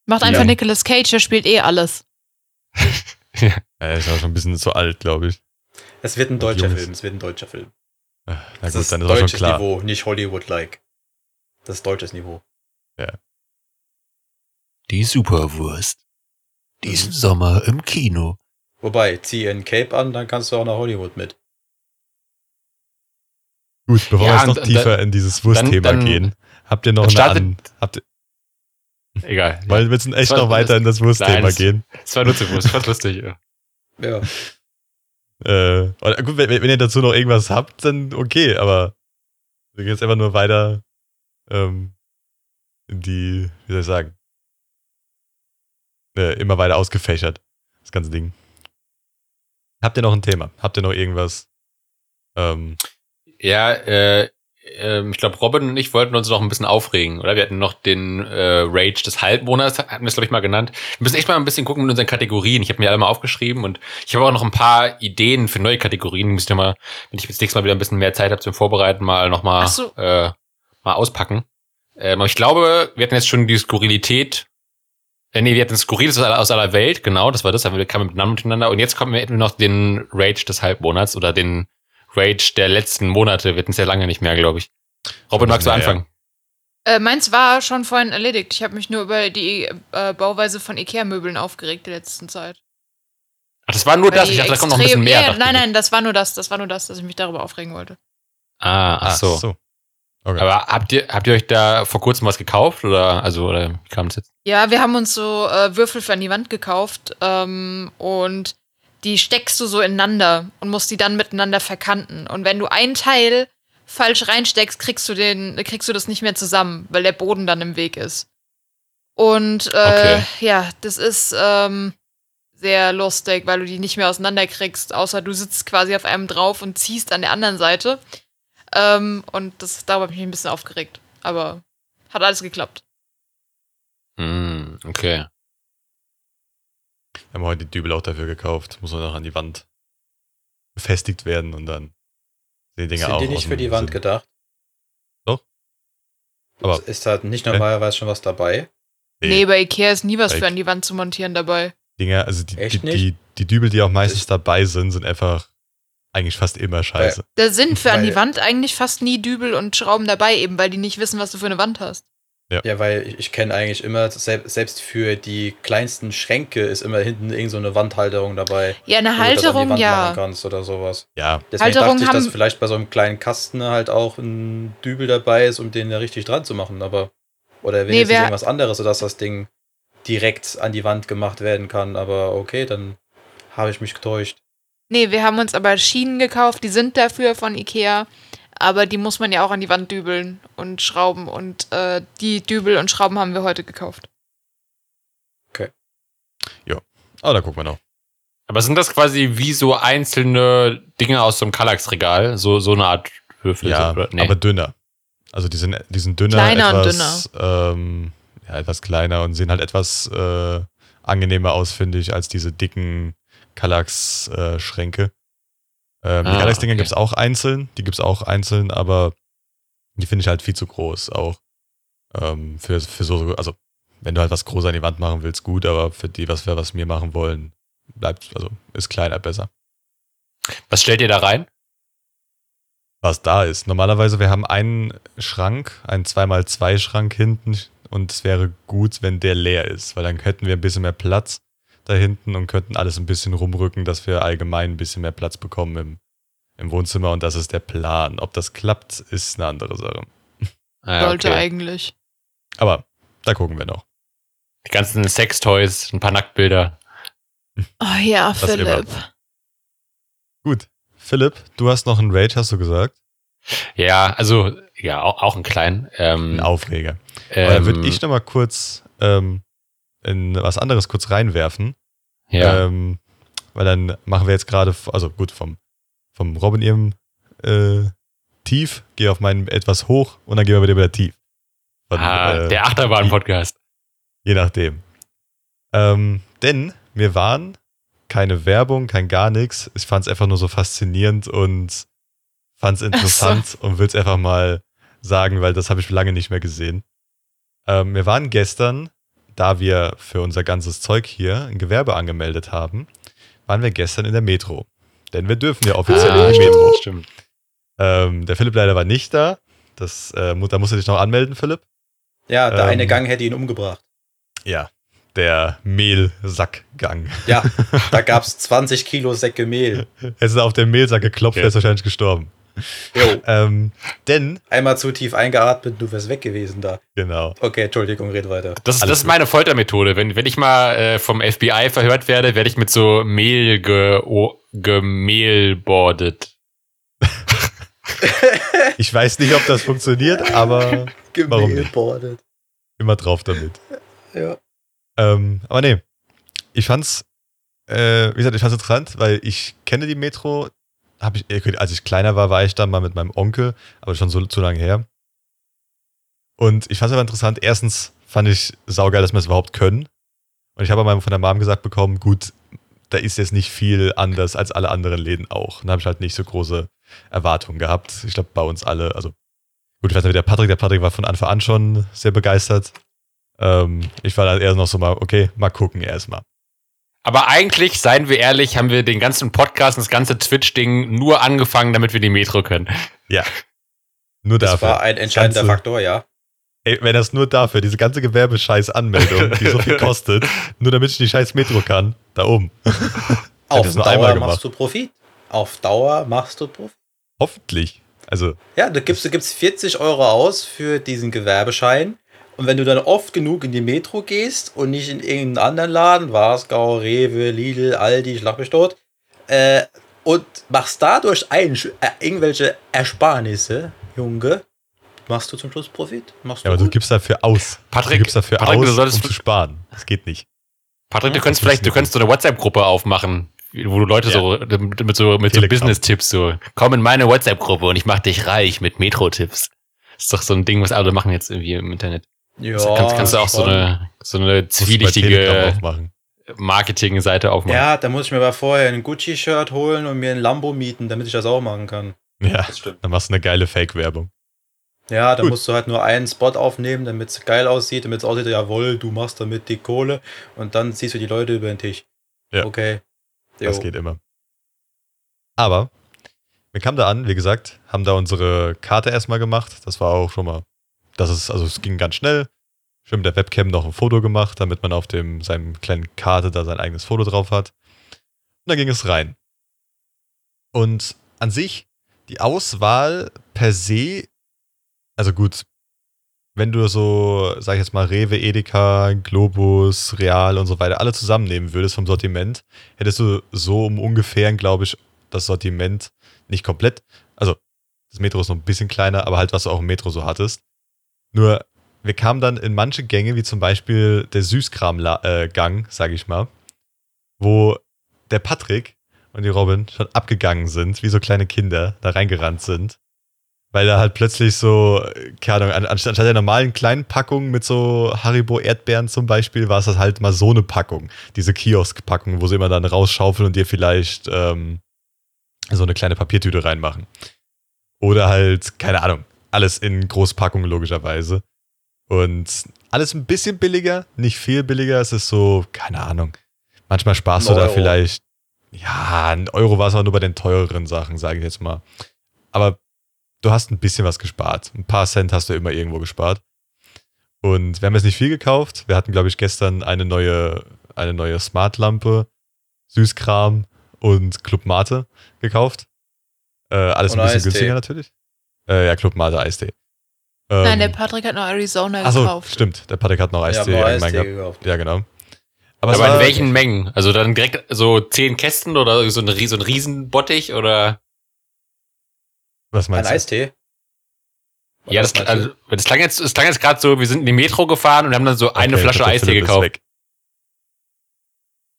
Macht Ja. einfach Nicolas Cage, der spielt eh alles. *laughs* er ist auch schon ein bisschen zu alt, glaube ich. Es wird ein deutscher. Film, es wird ein deutscher Film. Äh, Na Das gut, ist dann ist auch schon deutsches klar. Niveau, nicht Hollywood-like. Das ist deutsches Niveau. Die Superwurst. Diesen Sommer im Kino. Wobei, zieh ein Cape an, dann kannst du auch nach Hollywood mit. Gut, bevor Ja, wir jetzt noch tiefer dann- in dieses Wurstthema gehen, habt ihr noch dann eine startet- an, habt ihr, Egal. weil wir jetzt echt noch weiter in das Wurstthema gehen. Es war nur zu Wurst, fast lustig. Ja. Ja. Äh, oder gut, wenn, wenn ihr dazu noch irgendwas habt, dann okay, aber wir gehen jetzt einfach nur weiter ähm, in die, wie soll ich sagen, äh, immer weiter ausgefächert, das ganze Ding. Habt ihr noch ein Thema? Habt ihr noch irgendwas? Ähm, Ja, äh, ähm, ich glaube, Robin und ich wollten uns noch ein bisschen aufregen, oder? Wir hatten noch den äh, Rage des Halbmonats, hatten wir es, glaube ich, mal genannt. Wir müssen echt mal ein bisschen gucken mit unseren Kategorien. Ich habe mir alle mal aufgeschrieben und ich habe auch noch ein paar Ideen für neue Kategorien. Müsst ihr mal, wenn ich das nächste Mal wieder ein bisschen mehr Zeit habe zum Vorbereiten, mal noch mal, Ach so. äh, mal auspacken. Ähm, aber ich glaube, wir hatten jetzt schon die Skurrilität. Äh, nee, wir hatten Skurriles aus aller, aus aller Welt, genau, das war das, aber wir kamen miteinander. Und jetzt kommen wir hätten wir noch den Rage des Halbmonats oder den Rage der letzten Monate. Wir hatten es ja lange nicht mehr, glaube ich. Robin, magst du anfangen? Äh, meins war schon vorhin erledigt. Ich habe mich nur über die äh, Bauweise von Ikea-Möbeln aufgeregt die letzten Zeit. Ach, das war nur Weil das. Ich dachte, da kommt noch ein bisschen mehr. Ja, nein, nein, das war nur das. Das war nur das, dass ich mich darüber aufregen wollte. Ah, ach so. Okay. Aber habt ihr, habt ihr euch da vor kurzem was gekauft oder, also, oder wie kam es jetzt? Ja, wir haben uns so äh, Würfel für an die Wand gekauft ähm, und die steckst du so ineinander und musst die dann miteinander verkanten. Und wenn du ein Teil falsch reinsteckst, kriegst du den, kriegst du das nicht mehr zusammen, weil der Boden dann im Weg ist. Und äh, Okay. ja, das ist ähm, sehr lustig, weil du die nicht mehr auseinanderkriegst, außer du sitzt quasi auf einem drauf und ziehst an der anderen Seite. Ähm, und das darüber habe ich mich ein bisschen aufgeregt. Aber hat alles geklappt. Hm, okay. Wir haben heute die Dübel auch dafür gekauft. Muss man noch an die Wand befestigt werden und dann sehen die Dinge Sind auch die nicht für die Wand Sinn. gedacht? Doch. Aber- ist da nicht normalerweise schon was dabei? Nee. Nee, bei Ikea ist nie was Bei für an die Wand zu montieren dabei. Dinger, also die, die, Echt die, nicht? die Dübel, die auch meistens Ich- dabei sind, sind einfach eigentlich fast immer scheiße. Da sind für an die Wand eigentlich fast nie Dübel und Schrauben dabei, eben weil die nicht wissen, was du für eine Wand hast. Ja, weil ich, ich kenne eigentlich immer, sel- selbst für die kleinsten Schränke ist immer hinten irgend so eine Wandhalterung dabei. Ja, eine Halterung, ja. machen kannst oder sowas. Ja, Deswegen Halterung dachte ich, dass vielleicht bei so einem kleinen Kasten halt auch ein Dübel dabei ist, um den da richtig dran zu machen, aber. Oder wenn Nee, irgendwas anderes, sodass das Ding direkt an die Wand gemacht werden kann, aber okay, dann habe ich mich getäuscht. Nee, wir haben uns aber Schienen gekauft, die sind dafür von Ikea, aber die muss man ja auch an die Wand dübeln und schrauben und äh, die Dübel und Schrauben haben wir heute gekauft. oh, da gucken wir noch. Aber sind das quasi wie so einzelne Dinge aus so einem Kallax-Regal? So, so eine Art Würfel? Ja? Nee. aber dünner. Also die sind, die sind dünner, Kleiner und etwas, Ähm, ja, etwas kleiner und sehen halt etwas äh, angenehmer aus, finde ich, als diese dicken Kallax-Schränke. ähm, die Ah, Kallax-Dinger okay. gibt's auch einzeln, die gibt's auch einzeln, aber die finde ich halt viel zu groß auch. Ähm, für, für so, also wenn du halt was groß an die Wand machen willst, gut, aber für die, was wir, was wir machen wollen, bleibt, also ist kleiner besser. Was stellt ihr da rein? was da ist. Normalerweise, wir haben einen Schrank, einen 2x2 Schrank hinten und es wäre gut, wenn der leer ist, weil dann hätten wir ein bisschen mehr Platz da hinten und könnten alles ein bisschen rumrücken, dass wir allgemein ein bisschen mehr Platz bekommen im, im Wohnzimmer und das ist der Plan. Ob das klappt, ist eine andere Sache. *laughs* Ah, Sollte okay. eigentlich. Aber da gucken wir noch. Die ganzen Sextoys, ein paar Nacktbilder. Oh ja, Das immer. Philipp. Gut. Philipp, du hast noch einen Rage, hast du gesagt? Ja, also, ja, auch, auch ein klein. Ähm, Ein Aufreger. Aber ähm, dann würde ich noch mal kurz ähm, in was anderes kurz reinwerfen. ja. Ähm, weil dann machen wir jetzt gerade, also gut, vom, vom Robin ihrem äh, tief, gehe auf meinen etwas hoch und dann gehen wir wieder wieder tief. Von, ah, äh, der Achterbahn-Podcast. Je nachdem. Ähm, denn wir waren keine Werbung, kein gar nichts. Ich fand es einfach nur so faszinierend und fand es interessant und will es einfach mal sagen, weil das habe ich lange nicht mehr gesehen. Ähm, wir waren gestern, da wir für unser ganzes Zeug hier ein Gewerbe angemeldet haben, waren wir gestern in der Metro. Denn wir dürfen ja offiziell Ah, in die Metro. stimmt. Ähm, der Philipp leider war nicht da. Das, äh, da musst du dich noch anmelden, Philipp. Ja, der Ähm. eine Gang hätte ihn umgebracht. Ja. Der Mehlsackgang. Ja, *laughs* da gab es 20 Kilo Säcke Mehl. Hättest du auf den Mehlsack geklopft, Okay. wärst du wahrscheinlich gestorben. *laughs* Ähm, denn, einmal zu tief eingeatmet, du wärst weg gewesen da. genau. Okay, Entschuldigung, red weiter. Das, das ist meine Foltermethode. Wenn, wenn ich mal äh, vom FBI verhört werde, werde ich mit so Mehl ge, gemehlbordet. *laughs* Ich weiß nicht, ob das funktioniert, aber *laughs* Warum nicht? Gemehlbordet. immer drauf damit. Ja. Ähm, aber nee, ich fand's, äh, wie gesagt, ich fand's interessant, weil ich kenne die Metro. Hab ich, als ich kleiner war, war ich da mal mit meinem Onkel, aber schon so zu lange her. Und ich fand's aber interessant. Erstens fand ich saugeil, dass wir es überhaupt können. Und ich habe mal von der Mom gesagt bekommen, gut, da ist jetzt nicht viel anders als alle anderen Läden auch. Und da habe ich halt nicht so große Erwartungen gehabt. Ich glaube, bei uns alle, also gut, ich weiß nicht, der Patrick, der Patrick war von Anfang an schon sehr begeistert. Ähm, ich war dann eher noch so mal, okay, mal gucken erstmal. Aber eigentlich, seien wir ehrlich, haben wir den ganzen Podcast und das ganze Twitch-Ding nur angefangen, damit wir die Metro können. Nur Das dafür. war ein entscheidender Ganze- Faktor, ja. Ey, wenn das nur dafür, diese ganze Gewerbescheiß-Anmeldung, die so viel *laughs* kostet, nur damit ich die scheiß Metro kann, da oben. *laughs* Auf das Dauer gemacht. machst du Profit. Auf Dauer machst du Profit. Hoffentlich. Also, Ja, du gibst, du gibst 40 Euro aus für diesen Gewerbeschein. Und wenn du dann oft genug in die Metro gehst und nicht in irgendeinen anderen Laden, Wasgau, Rewe, Lidl, Aldi, schlag mich tot, äh, und machst dadurch ein, äh, irgendwelche Ersparnisse, Junge, machst du zum Schluss Profit. Machst ja, aber du gut. gibst dafür aus. Patrick, du gibst dafür Patrick, du aus, solltest- um zu sparen. Das geht nicht. Patrick, du Ja, könntest das vielleicht, du könntest so eine WhatsApp-Gruppe aufmachen, wo du Leute so mit, so, mit so. Business-Tipps so, komm in meine WhatsApp-Gruppe und ich mach dich reich mit Metro-Tipps. Ist doch so ein Ding, was alle machen jetzt irgendwie im Internet. Ja, kannst, kannst du auch so eine, so eine zwielichtige aufmachen. Marketing-Seite aufmachen. Ja, da muss ich mir aber vorher ein Gucci-Shirt holen und mir ein Lambo mieten, damit ich das auch machen kann. Ja, Das stimmt. dann machst du eine geile Fake-Werbung. Ja, da Gut. musst du halt nur einen Spot aufnehmen, damit es geil aussieht, damit es aussieht, jawohl, du machst damit die Kohle und dann ziehst du die Leute über den Tisch. Ja. Okay. Das Jo. geht immer. Aber wir kamen da an, wie gesagt, haben da unsere Karte erstmal gemacht. Das war auch schon mal, das ist, also es ging ganz schnell. Schön mit der Webcam noch ein Foto gemacht, damit man auf dem, seinem kleinen Karte da sein eigenes Foto drauf hat. Und dann ging es rein. Und an sich, die Auswahl per se, also gut, wenn du so, sag ich jetzt mal, Rewe, Edeka, Globus, Real und so weiter alle zusammennehmen würdest vom Sortiment, hättest du so um ungefähr, glaube ich, das Sortiment nicht komplett. Also, das Metro ist noch ein bisschen kleiner, aber halt, was du auch im Metro so hattest. Nur, wir kamen dann in manche Gänge, wie zum Beispiel der Süßkram-Gang, sage ich mal, wo der Patrick und die Robin schon abgegangen sind, wie so kleine Kinder da reingerannt sind. Weil da halt plötzlich so, äh, keine Ahnung, an- anstatt anstatt der normalen kleinen Packung mit so Haribo-Erdbeeren zum Beispiel, war es das halt mal so eine Packung. Diese Kiosk-Packung, wo sie immer dann rausschaufeln und dir vielleicht ähm, so eine kleine Papiertüte reinmachen. Oder halt, keine Ahnung, alles in Großpackungen logischerweise. Und alles ein bisschen billiger, nicht viel billiger. Es ist so, keine Ahnung. Manchmal sparst Ein du da Euro. vielleicht, ja, ein Euro war es aber nur bei den teureren Sachen, sage ich jetzt mal. Aber du hast ein bisschen was gespart. Ein paar Cent hast du immer irgendwo gespart. Und wir haben jetzt nicht viel gekauft. Wir hatten, glaube ich, gestern eine neue, eine neue Smart-Lampe, Süßkram und Club Mate gekauft. Äh, alles Und ein bisschen günstiger natürlich. Äh, ja, Club Mate Eistee. Ähm, Nein, der Patrick hat noch Arizona Achso, gekauft. stimmt. Der Patrick hat noch Ja, Eistee allgemein Eistee gehabt. gekauft. Ja, genau. Aber, es in war- welchen Mengen? Also dann direkt so zehn Kästen oder so, Rie- so ein Riesenbottich oder? Was Ein meinst du? Eistee? Ja, das, also, das klang jetzt, das klang jetzt gerade so, wir sind in die Metro gefahren und haben dann so eine Okay, Flasche Eistee Philipp gekauft.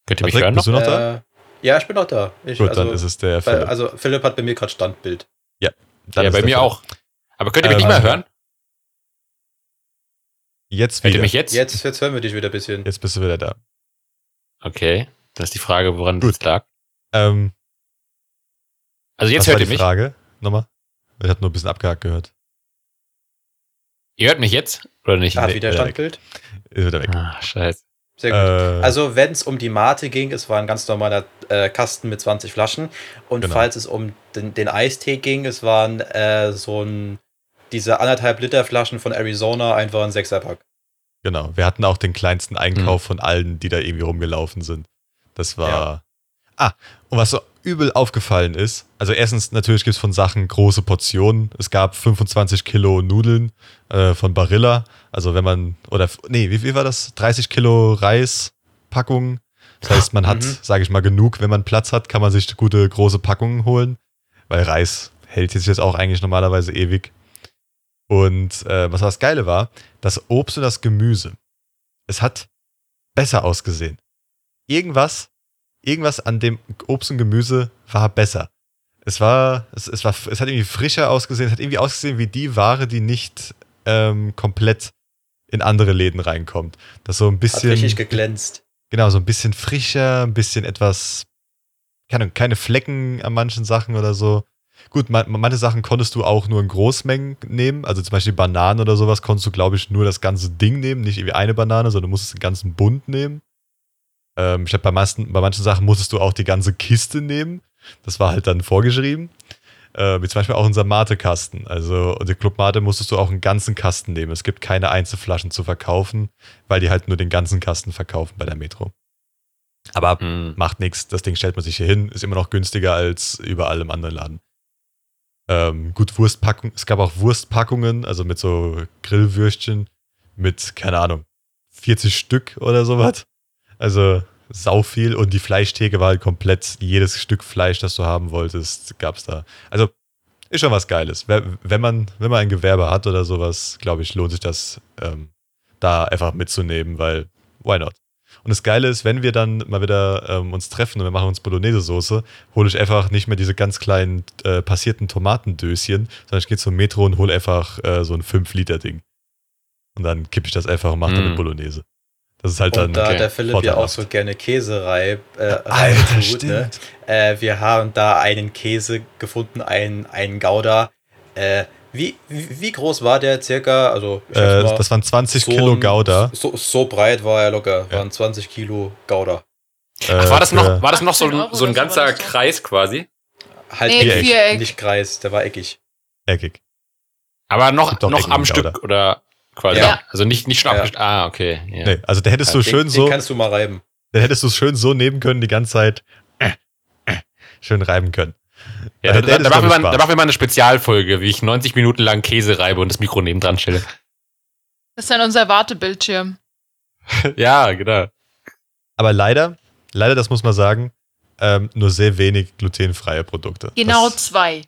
Könnt ihr mich Patrick, hören noch? bist du noch da? Äh, Ja, ich bin auch da. Ich, Gut, also, dann ist es der Philipp. also Philipp hat bei mir gerade Standbild. Dann ja, bei mir Philipp. auch. Aber könnt ihr mich Ähm, nicht mehr hören? Jetzt Hört wieder. ihr mich jetzt? Jetzt, jetzt hören wir dich wieder ein bisschen. Jetzt bist du wieder da. Okay. Das ist die Frage, woran Gut. das lag. Ähm, Also jetzt was hört war ihr die mich. Frage? Nochmal? Ich habe nur ein bisschen abgehakt gehört. Ihr hört mich jetzt? Oder nicht? Er hat nee, wieder wieder Standbild. Ist wieder weg. Ah, scheiße. Sehr gut. Äh, Also, wenn es um die Mate ging, es war ein ganz normaler äh, Kasten mit 20 Flaschen. Und Genau. falls es um den, den Eistee ging, es waren äh, so ein, diese anderthalb Liter Flaschen von Arizona, einfach ein Sechserpack. Genau. Wir hatten auch den kleinsten. Einkauf von allen, die da irgendwie rumgelaufen sind. Das war. Ah, und was so übel aufgefallen ist, also erstens, natürlich gibt es von Sachen große Portionen. Es gab 25 Kilo Nudeln äh, von Barilla. Also wenn man, oder nee, wie, wie war das? 30 Kilo Reispackungen. Das heißt, man hat, Mhm. sage ich mal, genug. Wenn man Platz hat, kann man sich gute große Packungen holen. Weil Reis hält sich jetzt auch eigentlich normalerweise ewig. Und äh, was das Geile war, das Obst und das Gemüse. Es hat besser ausgesehen. Irgendwas, irgendwas an dem Obst und Gemüse war besser. Es war, es, es war, es hat irgendwie frischer ausgesehen. Es hat irgendwie ausgesehen wie die Ware, die nicht ähm, komplett in andere Läden reinkommt. Das so ein Hat bisschen, richtig geglänzt. genau, so ein bisschen frischer, ein bisschen etwas, keine, keine Flecken an manchen Sachen oder so. Gut, man, manche Sachen konntest du auch nur in Großmengen nehmen. Also zum Beispiel Bananen oder sowas konntest du, glaube ich, nur das ganze Ding nehmen, nicht irgendwie eine Banane, sondern du musstest den ganzen Bund nehmen. Ähm, ich glaube, bei, manchen- bei manchen Sachen musstest du auch die ganze Kiste nehmen. Das war halt dann vorgeschrieben. Äh, wie zum Beispiel auch unser Mate-Kasten. Also, der Club Mate musstest du auch einen ganzen Kasten nehmen. Es gibt keine Einzelflaschen zu verkaufen, weil die halt nur den ganzen Kasten verkaufen bei der Metro. Aber Hm. macht nichts. Das Ding stellt man sich hier hin, ist immer noch günstiger als überall im anderen Laden. Ähm, gut, Wurstpackung. Es gab auch Wurstpackungen, also mit so Grillwürstchen mit, keine Ahnung, 40 Stück oder sowas. Also sau viel und die Fleischtheke war halt komplett jedes Stück Fleisch, das du haben wolltest, gab's da. Also ist schon was Geiles. Wenn man, wenn man ein Gewerbe hat oder sowas, glaube ich, lohnt sich das ähm, da einfach mitzunehmen, weil why not? Und das Geile ist, wenn wir dann mal wieder ähm, uns treffen und wir machen uns Bolognese-Soße, hole ich einfach nicht mehr diese ganz kleinen äh, passierten Tomatendöschen, sondern ich gehe zum Metro und hole einfach äh, so ein 5-Liter-Ding. Und dann kippe ich das einfach und mache Mm. damit Bolognese. Das ist halt dann. Und da okay. der Philipp ja auch Vorteilhaft. so gerne Käse reibt, äh, Alter, reintut, ne? äh, wir haben da einen Käse gefunden, einen, einen Gouda. Äh, wie, wie, groß war der circa? Also, Äh, mal, das waren 20 so Kilo ein- Gouda. So, so breit war er locker. Ja. Waren 20 Kilo Gouda. Ach, war das Äh, noch, war das noch so 18 ein, so ein ganzer. Kreis quasi? Halt Nee, Viereck. Viereck. nicht Kreis, der war eckig. Eckig. Aber noch, noch am Gouda. Stück oder quasi. Ja. Also nicht, nicht schon Ja. abgeschnitten. Ah, okay. Ja. Nee, also da hättest du den, schön den so, kannst du mal reiben. da hättest du es schön so nehmen können, die ganze Zeit äh, äh, schön reiben können. Ja, Da da, da, machen wir mal, da machen wir mal eine Spezialfolge, wie ich 90 Minuten lang Käse reibe und das Mikro neben dran stelle. *laughs* Das ist dann unser Wartebildschirm. *laughs* ja, genau. Aber leider, leider, das muss man sagen, ähm, nur sehr wenig glutenfreie Produkte. Genau Das, zwei.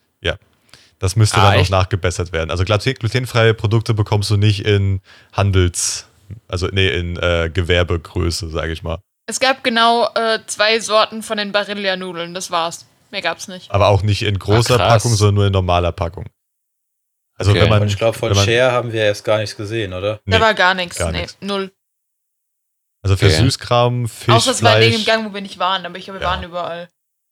Das müsste Ah, dann noch echt? nachgebessert werden. Also gluten- glutenfreie Produkte bekommst du nicht in Handels, also nee, in äh, Gewerbegröße, sage ich mal. Es gab genau äh, zwei Sorten von den Barilla-Nudeln, das war's. Mehr gab's nicht. Aber auch nicht in großer Ah. Packung, sondern nur in normaler Packung. Also Okay. wenn man, Und ich glaube, von man Share haben wir erst gar nichts gesehen, oder? Nee, da war gar nichts. gar nee, nix. null. also für Okay. Süßkram, Fisch, Außer es war in dem Gang, wo wir nicht waren, aber ich glaube, wir Ja. waren überall.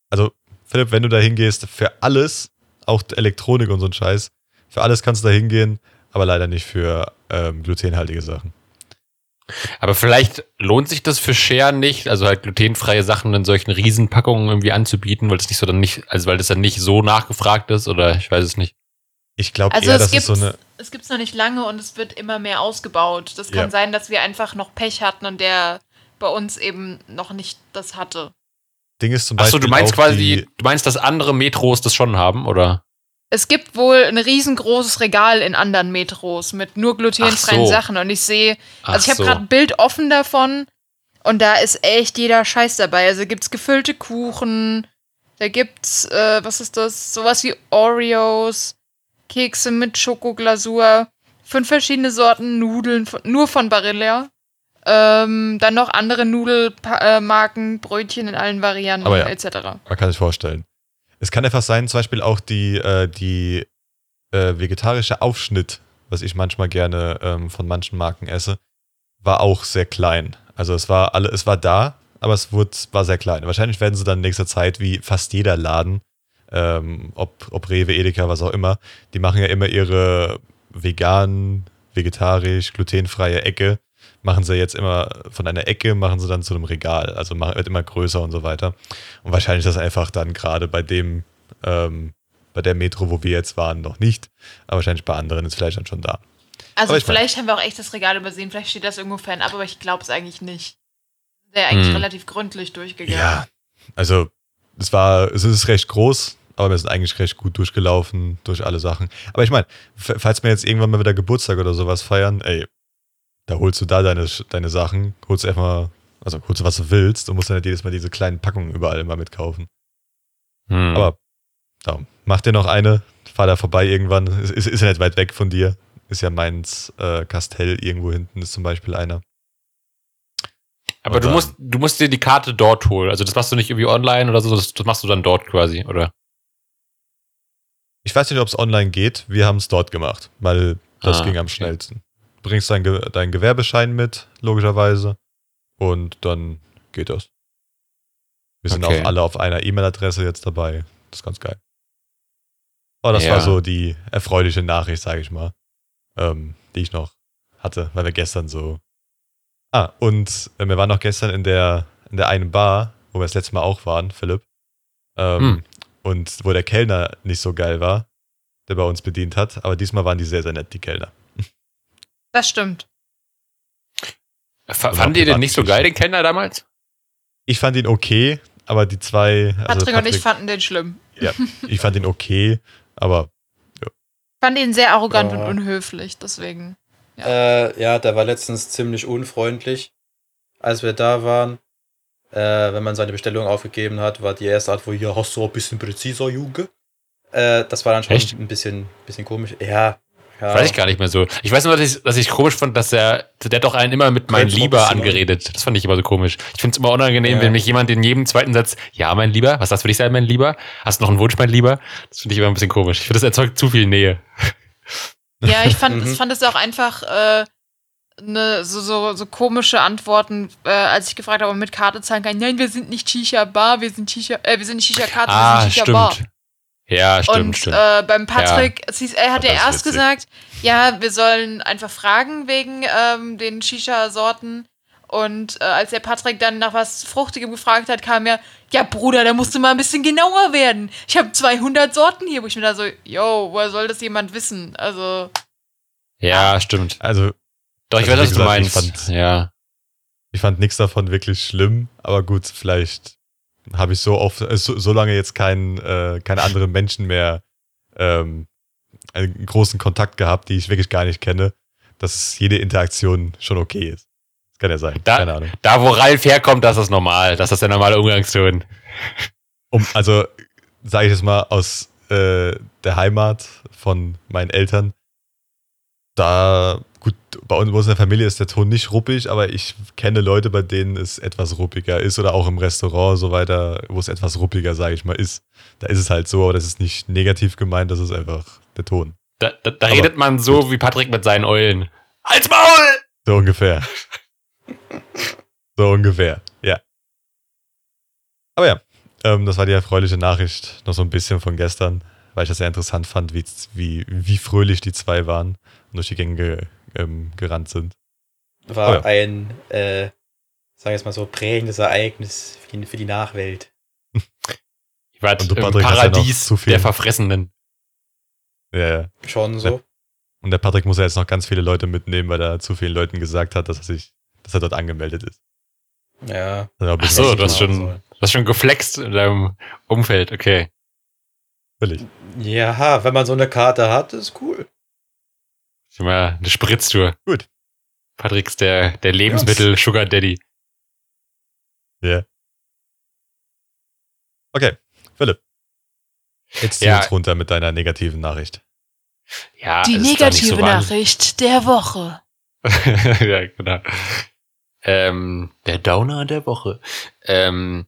Also Philipp, wenn du da hingehst, für alles, auch Elektronik und so ein Scheiß, für alles kannst du da hingehen, aber leider nicht für ähm, glutenhaltige Sachen. Aber vielleicht lohnt sich das für Share nicht, also halt glutenfreie Sachen in solchen Riesenpackungen irgendwie anzubieten, weil das nicht so dann nicht, also weil das dann nicht so nachgefragt ist oder ich weiß es nicht. Ich glaube Also eher, es das gibt ist so eine. es gibt's noch nicht lange und es wird immer mehr ausgebaut. Das kann Ja. sein, dass wir einfach noch Pech hatten und der bei uns eben noch nicht das hatte. Ding ist zum Achso, Beispiel. du meinst auch quasi, Die, du meinst, dass andere Metros das schon haben, oder? Es gibt wohl ein riesengroßes Regal in anderen Metros mit nur glutenfreien Ach so. Sachen und ich sehe, Ach also ich habe so. gerade ein Bild offen davon und da ist echt jeder Scheiß dabei. Also gibt's gefüllte Kuchen, da gibt's äh, was ist das? Sowas wie Oreos, Kekse mit Schokoglasur, fünf verschiedene Sorten Nudeln nur von Barilla. Ähm, dann noch andere Nudelmarken, Brötchen in allen Varianten, Aber ja. etc. Man kann sich vorstellen. Es kann einfach sein, zum Beispiel auch die, äh, die äh, vegetarische Aufschnitt, was ich manchmal gerne ähm, von manchen Marken esse, war auch sehr klein. Also es war alle, es war da, aber es wurde, war sehr klein. Wahrscheinlich werden sie dann in nächster Zeit, wie fast jeder Laden, ähm, ob, ob Rewe, Edeka, was auch immer, die machen ja immer ihre vegan, vegetarisch, glutenfreie Ecke. Machen sie jetzt immer von einer Ecke, machen sie dann zu einem Regal. Also machen, wird immer größer und so weiter. Und wahrscheinlich ist das einfach dann gerade bei dem, ähm, bei der Metro, wo wir jetzt waren, noch nicht. Aber wahrscheinlich bei anderen ist vielleicht dann schon da. Also vielleicht haben wir auch echt das Regal übersehen, vielleicht steht das irgendwo fernab, aber ich glaube es eigentlich nicht. Der eigentlich Hm. relativ gründlich durchgegangen. Ja, also es war, es ist recht groß, aber wir sind eigentlich recht gut durchgelaufen durch alle Sachen. Aber ich meine, falls wir jetzt irgendwann mal wieder Geburtstag oder sowas feiern, ey, da holst du da deine, deine Sachen, holst einfach, also holst du, was du willst. Du musst dann nicht jedes Mal diese kleinen Packungen überall immer mitkaufen. Hm. Aber darum, mach dir noch eine, fahr da vorbei irgendwann. Ist, ist, ist ja nicht weit weg von dir. Ist ja Mainz, äh, Kastell irgendwo hinten ist zum Beispiel einer. Aber Und du dann- musst, du musst dir die Karte dort holen. Also das machst du nicht irgendwie online oder so, das, das machst du dann dort quasi, oder? Ich weiß nicht, ob es online geht. Wir haben es dort gemacht, weil das Ah, ging am okay. schnellsten. Bringst deinen Ge dein Gewerbeschein mit, logischerweise. Und dann geht das. Wir sind Okay. auch alle auf einer E-Mail-Adresse jetzt dabei. Das ist ganz geil. Aber das Ja. war so die erfreuliche Nachricht, sage ich mal, ähm, die ich noch hatte, weil wir gestern so. Ah, und äh, wir waren noch gestern in der, in der einen Bar, wo wir das letzte Mal auch waren, Philipp. Ähm, Hm. Und wo der Kellner nicht so geil war, der bei uns bedient hat. Aber diesmal waren die sehr, sehr nett, die Kellner. Das stimmt. F Oder Fand ihr den nicht so geil, den Kellner damals? Ich fand ihn okay, aber die zwei. Also Patrick und ich fanden den schlimm. ich fand ihn okay, aber Ich fand ihn sehr arrogant Ja. und unhöflich, deswegen. Äh, ja, der war letztens ziemlich unfreundlich, als wir da waren. Äh, wenn man seine Bestellung aufgegeben hat, war die erste Art, wo hier hast du ein bisschen präziser, Junge. Äh, das war dann schon Echt? ein bisschen, bisschen komisch. Ja, ja. Weiß ich gar nicht mehr so. Ich weiß nur, dass ich, dass ich komisch fand, dass er, der hat doch einen immer mit mein Lieber angeredet. Das fand ich immer so komisch. Ich finde es immer unangenehm, Ja. wenn mich jemand in jedem zweiten Satz, ja, mein Lieber, was das für dich sein, mein Lieber? Hast du noch einen Wunsch, mein Lieber? Das finde ich immer ein bisschen komisch. Ich finde, das erzeugt zu viel Nähe. Ja, ich fand, *laughs* Mhm. ich fand es auch einfach äh, ne, so, so, so komische Antworten, äh, als ich gefragt habe, ob man mit Karte zahlen kann. Nein, wir sind nicht Shisha-Bar, wir sind Shisha, äh, wir sind nicht Shisha-Karte, wir Ah, sind Shisha-Bar. stimmt. Ja, stimmt, Und stimmt. Äh, beim Patrick, es hieß, er hat ja Das ist erst witzig. gesagt, ja, wir sollen einfach fragen wegen ähm, den Shisha-Sorten. Und äh, als der Patrick dann nach was Fruchtigem gefragt hat, kam er, ja Bruder, da musst du mal ein bisschen genauer werden. Ich habe 200 Sorten hier, wo ich mir da so, yo, woher soll das jemand wissen? Also, ja, stimmt. also Doch, ich Also, weiß, was du gesagt, ich meinst. fand- ja. ich fand nichts davon wirklich schlimm. Aber gut, vielleicht habe ich so oft, äh, so, so lange jetzt keinen, äh, keine anderen Menschen mehr ähm, einen großen Kontakt gehabt, die ich wirklich gar nicht kenne, dass jede Interaktion schon okay ist. Das kann ja sein. Da- Keine Ahnung. Da, wo Ralf herkommt, das ist normal. Das ist der normale Umgangston. Um, also, sage ich es mal, aus äh, der Heimat von meinen Eltern. Da, bei uns, bei in der Familie ist der Ton nicht ruppig, aber ich kenne Leute, bei denen es etwas ruppiger ist oder auch im Restaurant so weiter, wo es etwas ruppiger, sage ich mal, ist. Da ist es halt so, aber das ist nicht negativ gemeint, das ist einfach der Ton. Da, da, da redet man so wie Patrick mit seinen Eulen. Als Maul! So ungefähr. so ungefähr, ja. Aber ja, ähm, das war die erfreuliche Nachricht, noch so ein bisschen von gestern, weil ich das sehr interessant fand, wie, wie, wie fröhlich die zwei waren und durch die Gänge ge, ähm, gerannt sind. War Oh ja. ein, äh, sagen wir es mal so, prägendes Ereignis für die, für die Nachwelt. *laughs* Ich war du, im ja Paradies zu viel- der Verfressenen. Ja, ja. Schon so. Und der Patrick muss ja jetzt noch ganz viele Leute mitnehmen, weil er zu vielen Leuten gesagt hat, dass er sich, dass er dort angemeldet ist. Ja. Ach so, was du hast schon, du hast schon geflext in deinem Umfeld. Okay. Völlig. Ja, wenn man so eine Karte hat, ist cool. Mal eine Spritztour. Gut. Patrick ist der, der Lebensmittel-Sugar Daddy. Ja. Okay, Philipp. Jetzt zieh Ja. uns runter mit deiner negativen Nachricht. Ja, die negative so Nachricht der Woche. *laughs* ja, genau. Ähm, der Downer der Woche. Ähm,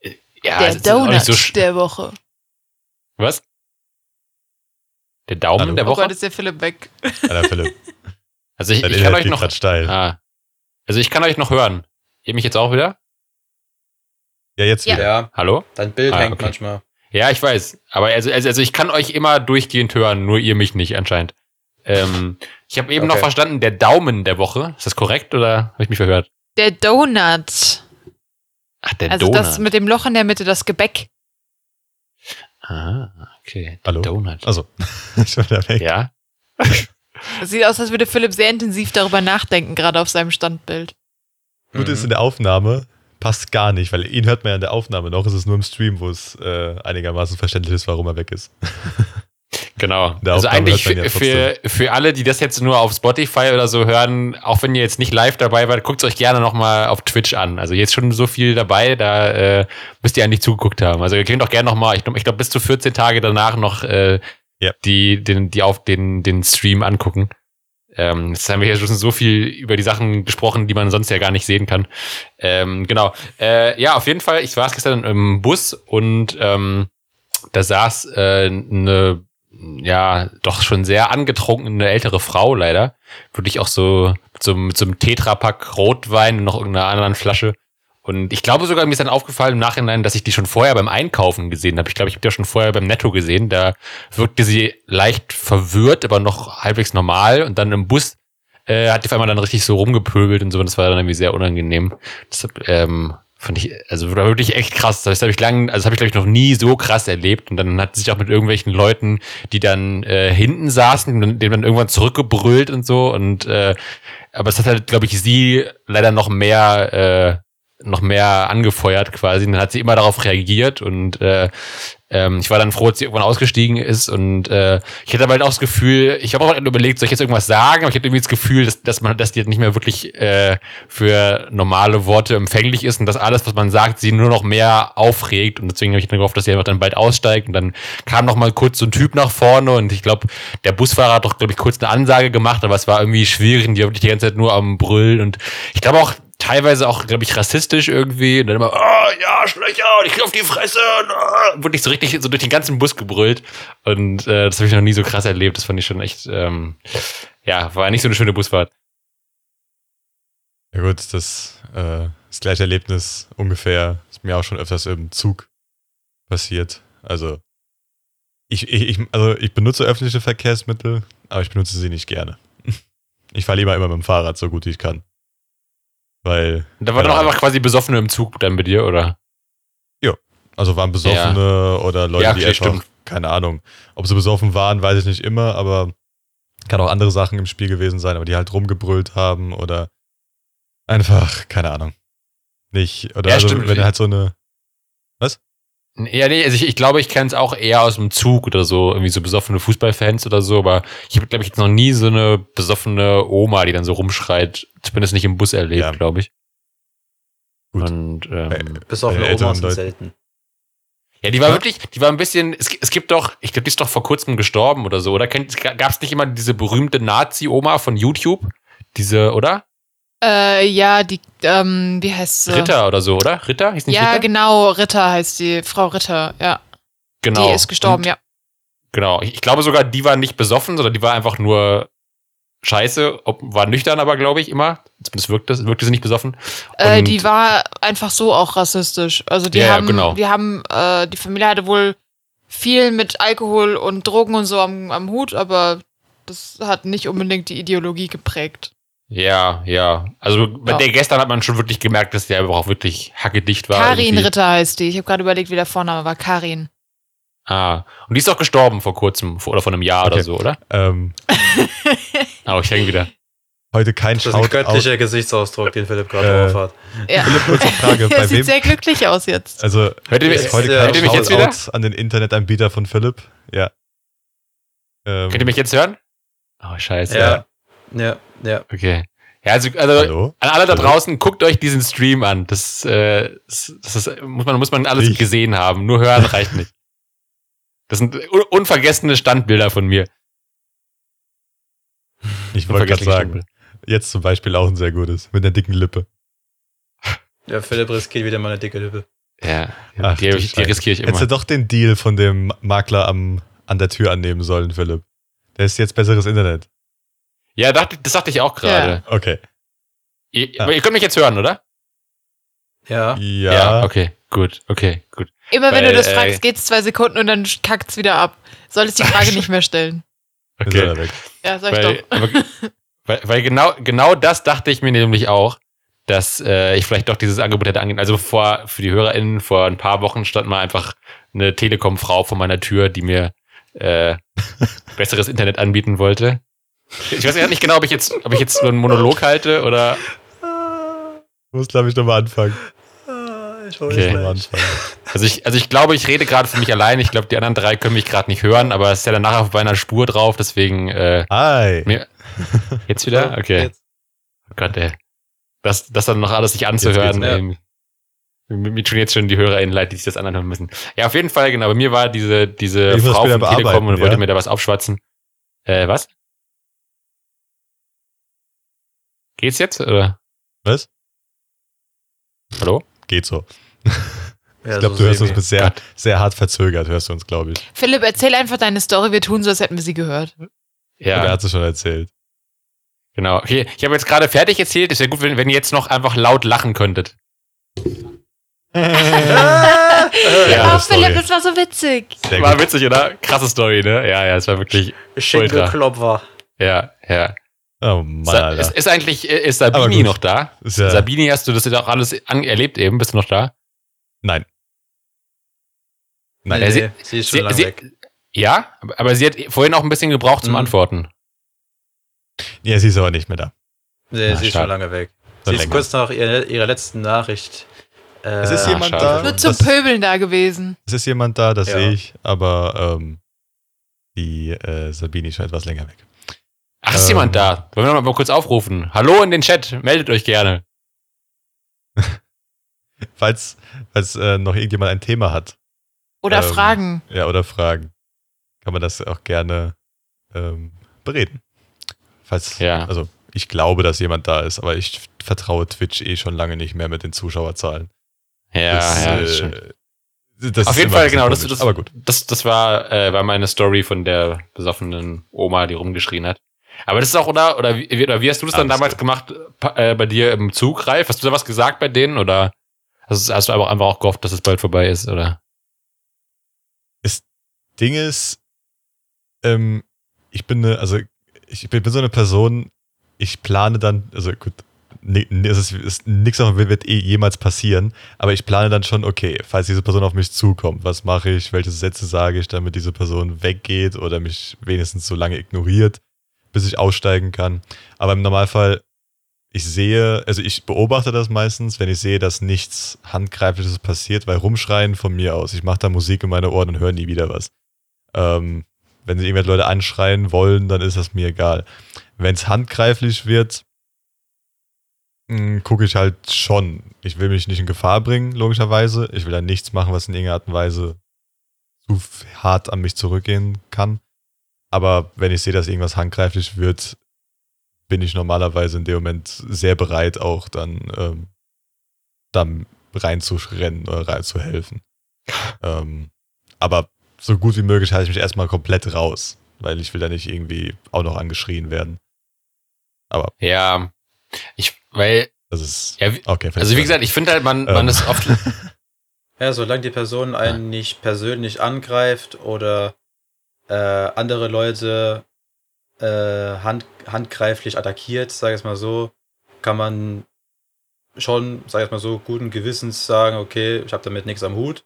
äh, ja, der Donut nicht so der Woche. Was? Der Daumen Hallo? der Oh Woche? Gott, ist der Philipp weg. Alter Philipp, *laughs* also ich, ich kann euch noch. Ah. Also ich kann euch noch hören. Ihr mich jetzt auch wieder? Ja, jetzt Ja. wieder. Ja, Hallo? dein Bild Ah, hängt okay. manchmal. Ja, ich weiß. Aber also, also, also ich kann euch immer durchgehend hören, nur ihr mich nicht anscheinend. Ähm, ich habe eben noch Okay. verstanden, der Daumen der Woche. Ist das korrekt oder habe ich mich verhört? Der Donut. Ach, der Also Donut. das mit dem Loch in der Mitte, das Gebäck. Ah, okay. Der Hallo? Donut. Also, *laughs* ich war da weg. Ja. Es sieht aus, als würde Philipp sehr intensiv darüber nachdenken, gerade auf seinem Standbild. Gut ist Mhm. in der Aufnahme, passt gar nicht, weil ihn hört man ja in der Aufnahme noch. Es ist nur im Stream, wo es äh, einigermaßen verständlich ist, warum er weg ist. *laughs* Genau. der Also eigentlich für, ja für, für alle, die das jetzt nur auf Spotify oder so hören, auch wenn ihr jetzt nicht live dabei wart, guckt es euch gerne nochmal auf Twitch an. Also jetzt schon so viel dabei, da äh, müsst ihr eigentlich zugeguckt haben. Also ihr könnt auch gerne nochmal, ich glaube ich glaub, bis zu 14 Tage danach noch äh, Ja. die, den, die auf den, den Stream angucken. Ähm, jetzt haben wir hier schon so viel über die Sachen gesprochen, die man sonst ja gar nicht sehen kann. Ähm, genau. Äh, ja, auf jeden Fall, ich war gestern im Bus und ähm, da saß äh, eine ja, doch schon sehr angetrunkene ältere Frau leider. Wirklich auch so mit so, mit so einem Tetrapack Rotwein und noch irgendeiner anderen Flasche. Und ich glaube sogar, mir ist dann aufgefallen im Nachhinein, dass ich die schon vorher beim Einkaufen gesehen habe. Ich glaube, ich habe die ja schon vorher beim Netto gesehen. Da wirkte sie leicht verwirrt, aber noch halbwegs normal. Und dann im Bus äh, hat die auf einmal dann richtig so rumgepöbelt und so. Und das war dann irgendwie sehr unangenehm. Deshalb ähm, fand ich, also war wirklich echt krass. Das habe ich lang, also habe ich glaube ich noch nie so krass erlebt. Und dann hat sich auch mit irgendwelchen Leuten, die dann äh, hinten saßen, dem dann irgendwann zurückgebrüllt und so. Und äh, aber es hat halt, glaube ich, sie leider noch mehr äh, noch mehr angefeuert quasi. Und dann hat sie immer darauf reagiert und äh, ähm, ich war dann froh, dass sie irgendwann ausgestiegen ist und äh, ich hatte aber halt auch das Gefühl, ich habe auch überlegt, soll ich jetzt irgendwas sagen, aber ich hatte irgendwie das Gefühl, dass, dass man, dass die halt nicht mehr wirklich äh, für normale Worte empfänglich ist und dass alles, was man sagt, sie nur noch mehr aufregt und deswegen habe ich dann gehofft, dass sie einfach dann bald aussteigt und dann kam noch mal kurz so ein Typ nach vorne und ich glaube, der Busfahrer hat doch, glaube ich, kurz eine Ansage gemacht, aber es war irgendwie schwierig und die wirklich die ganze Zeit nur am Brüllen und ich glaube auch, teilweise auch, glaube ich, rassistisch irgendwie. Und dann immer, ah, ja, Schlöcher, und ich auf die Fresse. Und, ah, wirklich so richtig so durch den ganzen Bus gebrüllt. Und äh, das habe ich noch nie so krass erlebt. Das fand ich schon echt, ähm, ja, war nicht so eine schöne Busfahrt. Ja gut, das, äh, das gleiche Erlebnis ungefähr ist mir auch schon öfters im Zug passiert. Also ich, ich, also ich benutze öffentliche Verkehrsmittel, aber ich benutze sie nicht gerne. *laughs* Ich fahre lieber immer mit dem Fahrrad so gut wie ich kann. Weil, da war doch einfach quasi Besoffene im Zug dann bei dir, oder? Also waren Besoffene oder Leute, Ja, die einfach, stimmt. keine Ahnung, ob sie besoffen waren, weiß ich nicht immer, aber kann auch andere Sachen im Spiel gewesen sein, aber die halt rumgebrüllt haben oder einfach, keine Ahnung. Nicht, oder Ja, also, stimmt. wenn halt so eine, Ja, nee, also ich, ich glaube, ich kenne es auch eher aus dem Zug oder so, irgendwie so besoffene Fußballfans oder so, aber ich habe, glaube ich, jetzt noch nie so eine besoffene Oma, die dann so rumschreit, zumindest nicht im Bus erlebt, Ja. glaube ich. Gut. Und ähm, älteren Oma sind selten. Ja, die war Ja. wirklich, die war ein bisschen, es, es gibt doch, ich glaube, die ist doch vor kurzem gestorben oder so, oder? Gab es nicht immer diese berühmte Nazi-Oma von YouTube? Diese, oder? Äh, ja, die, ähm, wie heißt sie? Ritter oder so, oder? Ritter? Hieß nicht Ja, Ritter? genau, Ritter heißt die, Frau Ritter, ja. genau. Die ist gestorben, Und, ja. Genau. Ich, ich glaube sogar, die war nicht besoffen, sondern die war einfach nur scheiße, ob, war nüchtern aber, glaube ich, immer. Zumindest wirkte, wirkte sie nicht besoffen. Äh, die war einfach so auch rassistisch. Also die Ja, ja, haben, genau. die haben, äh, die Familie hatte wohl viel mit Alkohol und Drogen und so am, am Hut, aber das hat nicht unbedingt die Ideologie geprägt. Ja, ja. Also bei Ja. der gestern hat man schon wirklich gemerkt, dass der aber auch wirklich hackedicht war. Karin irgendwie. Ritter heißt die. Ich habe gerade überlegt, wie der Vorname war. Karin. Ah. Und die ist auch gestorben vor kurzem, vor, oder vor einem Jahr Okay. oder so, oder? ähm, Aber ich hänge wieder. heute kein Das ist ein göttlicher Gesichtsausdruck, den Philipp gerade Äh, drauf hat. Ja. Philipp, kurze Frage, *laughs* bei sieht wem? sehr glücklich aus jetzt. Also, Hört ihr, Ist ist heute kein hört ihr mich jetzt wieder? An den Internetanbieter von Philipp. Ja. Ähm, Könnt ihr mich jetzt hören? Oh, scheiße. Ja. Ja, ja. Okay. Ja, also, also Hallo? an alle da Hallo? draußen, guckt euch diesen Stream an. Das, äh, das, das ist, muss man, muss man alles Ich. gesehen haben. Nur hören reicht nicht. Das sind un unvergessene Standbilder von mir. *laughs* Ich wollte gerade sagen, Standbilder. jetzt zum Beispiel auch ein sehr gutes. Mit einer dicken Lippe. *laughs* Ja, Philipp riskiert wieder mal eine dicke Lippe. Ja, Ach, die, du die riskiere ich Hättest immer. du doch den Deal von dem Makler am, an der Tür annehmen sollen, Philipp. Der ist jetzt besseres Internet. Ja, dachte, das dachte ich auch gerade. Okay. Ihr, Ja. aber ihr könnt mich jetzt hören, oder? Ja. Ja. okay, gut, okay, gut. Immer wenn Weil, du das äh, fragst, geht's zwei Sekunden und dann kackt's wieder ab. Solltest die Frage *laughs* nicht mehr stellen. Okay. Ja, sag ich doch. aber, *laughs* weil, weil genau, genau das dachte ich mir nämlich auch, dass äh, ich vielleicht doch dieses Angebot hätte angehen. Also vor, für die HörerInnen, vor ein paar Wochen stand mal einfach eine Telekom-Frau vor meiner Tür, die mir äh, *laughs* besseres Internet anbieten wollte. Ich weiß ja nicht genau, ob ich jetzt, ob ich jetzt nur einen Monolog halte oder. Ich muss, glaube ich, nochmal anfangen. Ich Okay. Also ich, also ich glaube, ich rede gerade für mich allein. Ich glaube, die anderen drei können mich gerade nicht hören, aber es ist ja dann nachher auf meiner Spur drauf, deswegen äh, Hi. mir, jetzt wieder? Okay. Jetzt. Oh Gott, ey. Das, das dann noch alles sich anzuhören. mir tun jetzt schon die HörerInnen leid, die sich das anhören müssen. Ja, auf jeden Fall, genau. Bei mir war diese, diese Ich Frau wieder von Telekom und wollte ja? mir da was aufschwatzen. Äh, was? Geht's jetzt? Oder? Was? Hallo? Geht so. *laughs* Ja, Ich glaube, so du hörst uns mit sehr, sehr hart verzögert, hörst du uns, glaube ich. Philipp, erzähl einfach deine Story. Wir tun so, als hätten wir sie gehört. Ja. Oder er hat es schon erzählt. Genau. Okay, ich habe jetzt gerade fertig erzählt. Es wäre gut, wenn, wenn ihr jetzt noch einfach laut lachen könntet. *laughs* Ja, oh, das Philipp, das war so witzig. Sehr War gut. witzig, oder? Krasse Story, ne? Ja, ja, es war wirklich. Schenkelklopfer. Ja, ja. Oh Mann, ist, ist eigentlich, äh, ist Sabini noch da? Ist ja- Sabini, hast du das jetzt auch alles an erlebt eben? Bist du noch da? Nein. Nein. Nee, sie, sie- sie ist schon Sie, lange sie, weg. ja, aber- sie hat vorhin auch ein bisschen gebraucht zum Mhm. Antworten. Ja, sie ist aber nicht mehr da. Nee, Ah, sie ist schon lange weg. Schon Sie ist länger. kurz nach ihrer, ihrer letzten Nachricht. Äh, Es ist Ah, jemand schade. da. Nur zum das- Pöbeln da gewesen. Es ist jemand da, das Ja. sehe ich, aber ähm, die äh, Sabine ist schon etwas länger weg. Ach, ist Ähm. jemand da? Wollen wir noch mal kurz aufrufen? Hallo in den Chat, meldet euch gerne. *laughs* *laughs* Falls, falls äh, noch irgendjemand ein Thema hat, Oder Ähm, Fragen. ja, oder Fragen, kann man das auch gerne ähm, bereden. Falls, Ja. also ich glaube, dass jemand da ist, aber ich vertraue Twitch eh schon lange nicht mehr mit den Zuschauerzahlen. Ja, Das, ja, äh, das Auf jeden Fall, genau. Das, das, aber gut. Das, das war, äh, war meine Story von der besoffenen Oma, die rumgeschrien hat. Aber das ist auch, oder? Oder wie, oder wie hast du das dann Alles damals gut. gemacht äh, bei dir im Zug, Ralf? Hast du da was gesagt bei denen? Oder hast, hast du einfach, einfach auch gehofft, dass es bald vorbei ist? Oder? Ding ist, ähm, ich bin eine, also ich bin, so eine Person, ich plane dann, also gut, ni- ni- es ist, ist nichts davon wird, wird eh jemals passieren, aber ich plane dann schon, okay, falls diese Person auf mich zukommt, was mache ich, welche Sätze sage ich, damit diese Person weggeht oder mich wenigstens so lange ignoriert, bis ich aussteigen kann. Aber im Normalfall, ich sehe, also ich beobachte das meistens, wenn ich sehe, dass nichts Handgreifliches passiert, weil rumschreien von mir aus, ich mache da Musik in meine Ohren und höre nie wieder was. Ähm, wenn sie irgendwelche Leute anschreien wollen, dann ist das mir egal. Wenn es handgreiflich wird, gucke ich halt schon. Ich will mich nicht in Gefahr bringen, logischerweise. Ich will dann nichts machen, was in irgendeiner Art und Weise zu hart an mich zurückgehen kann. Aber wenn ich sehe, dass irgendwas handgreiflich wird, bin ich normalerweise in dem Moment sehr bereit, auch dann, ähm, dann reinzurennen oder reinzuhelfen. ähm, aber so gut wie möglich halte ich mich erstmal komplett raus, weil ich will da nicht irgendwie auch noch angeschrien werden. Aber Ja. Ich, weil, das ist ja, wie- okay. also wie gesagt, ich finde halt, man, man Ähm. ist oft, *laughs* Ja, solange die Person einen nicht persönlich angreift oder äh, andere Leute äh, hand, handgreiflich attackiert, sage ich es mal so, kann man schon, sage ich mal so, guten Gewissens sagen, okay, ich habe damit nichts am Hut.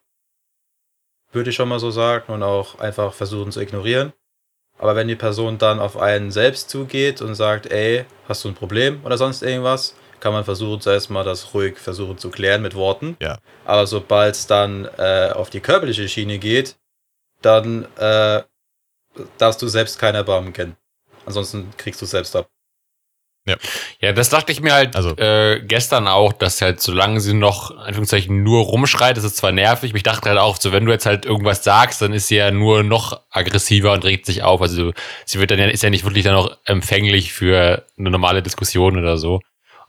Würde ich schon mal so sagen und auch einfach versuchen zu ignorieren. Aber wenn die Person dann auf einen selbst zugeht und sagt, ey, hast du ein Problem oder sonst irgendwas, kann man versuchen, zuerst mal das ruhig versuchen zu klären mit Worten. Ja. Aber sobald es dann äh, auf die körperliche Schiene geht, dann äh, darfst du selbst keinen Erbarmen kennen. Ansonsten kriegst du es selbst ab. Ja, das dachte ich mir halt Also- äh, gestern auch, dass halt, solange sie noch, in Anführungszeichen, nur rumschreit, ist es zwar nervig, aber ich dachte halt auch, so, wenn du jetzt halt irgendwas sagst, dann ist sie ja nur noch aggressiver und regt sich auf. Also sie wird dann ja, ist ja nicht wirklich dann auch empfänglich für eine normale Diskussion oder so.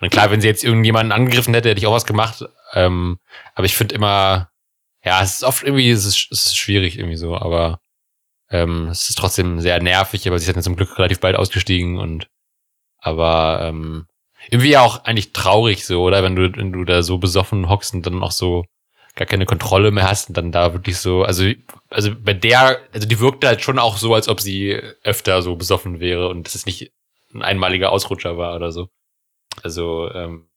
Und klar, wenn sie jetzt irgendjemanden angegriffen hätte, hätte ich auch was gemacht. Ähm, aber ich finde immer, ja, es ist oft irgendwie, es ist, es ist schwierig irgendwie so, aber ähm, es ist trotzdem sehr nervig, aber sie ist dann zum Glück relativ bald ausgestiegen und aber ähm, irgendwie auch eigentlich traurig so, oder? Wenn du, wenn du da so besoffen hockst und dann auch so gar keine Kontrolle mehr hast und dann da wirklich so, also, also bei der, also die wirkte halt schon auch so, als ob sie öfter so besoffen wäre und das ist nicht ein einmaliger Ausrutscher war oder so. Also, ähm,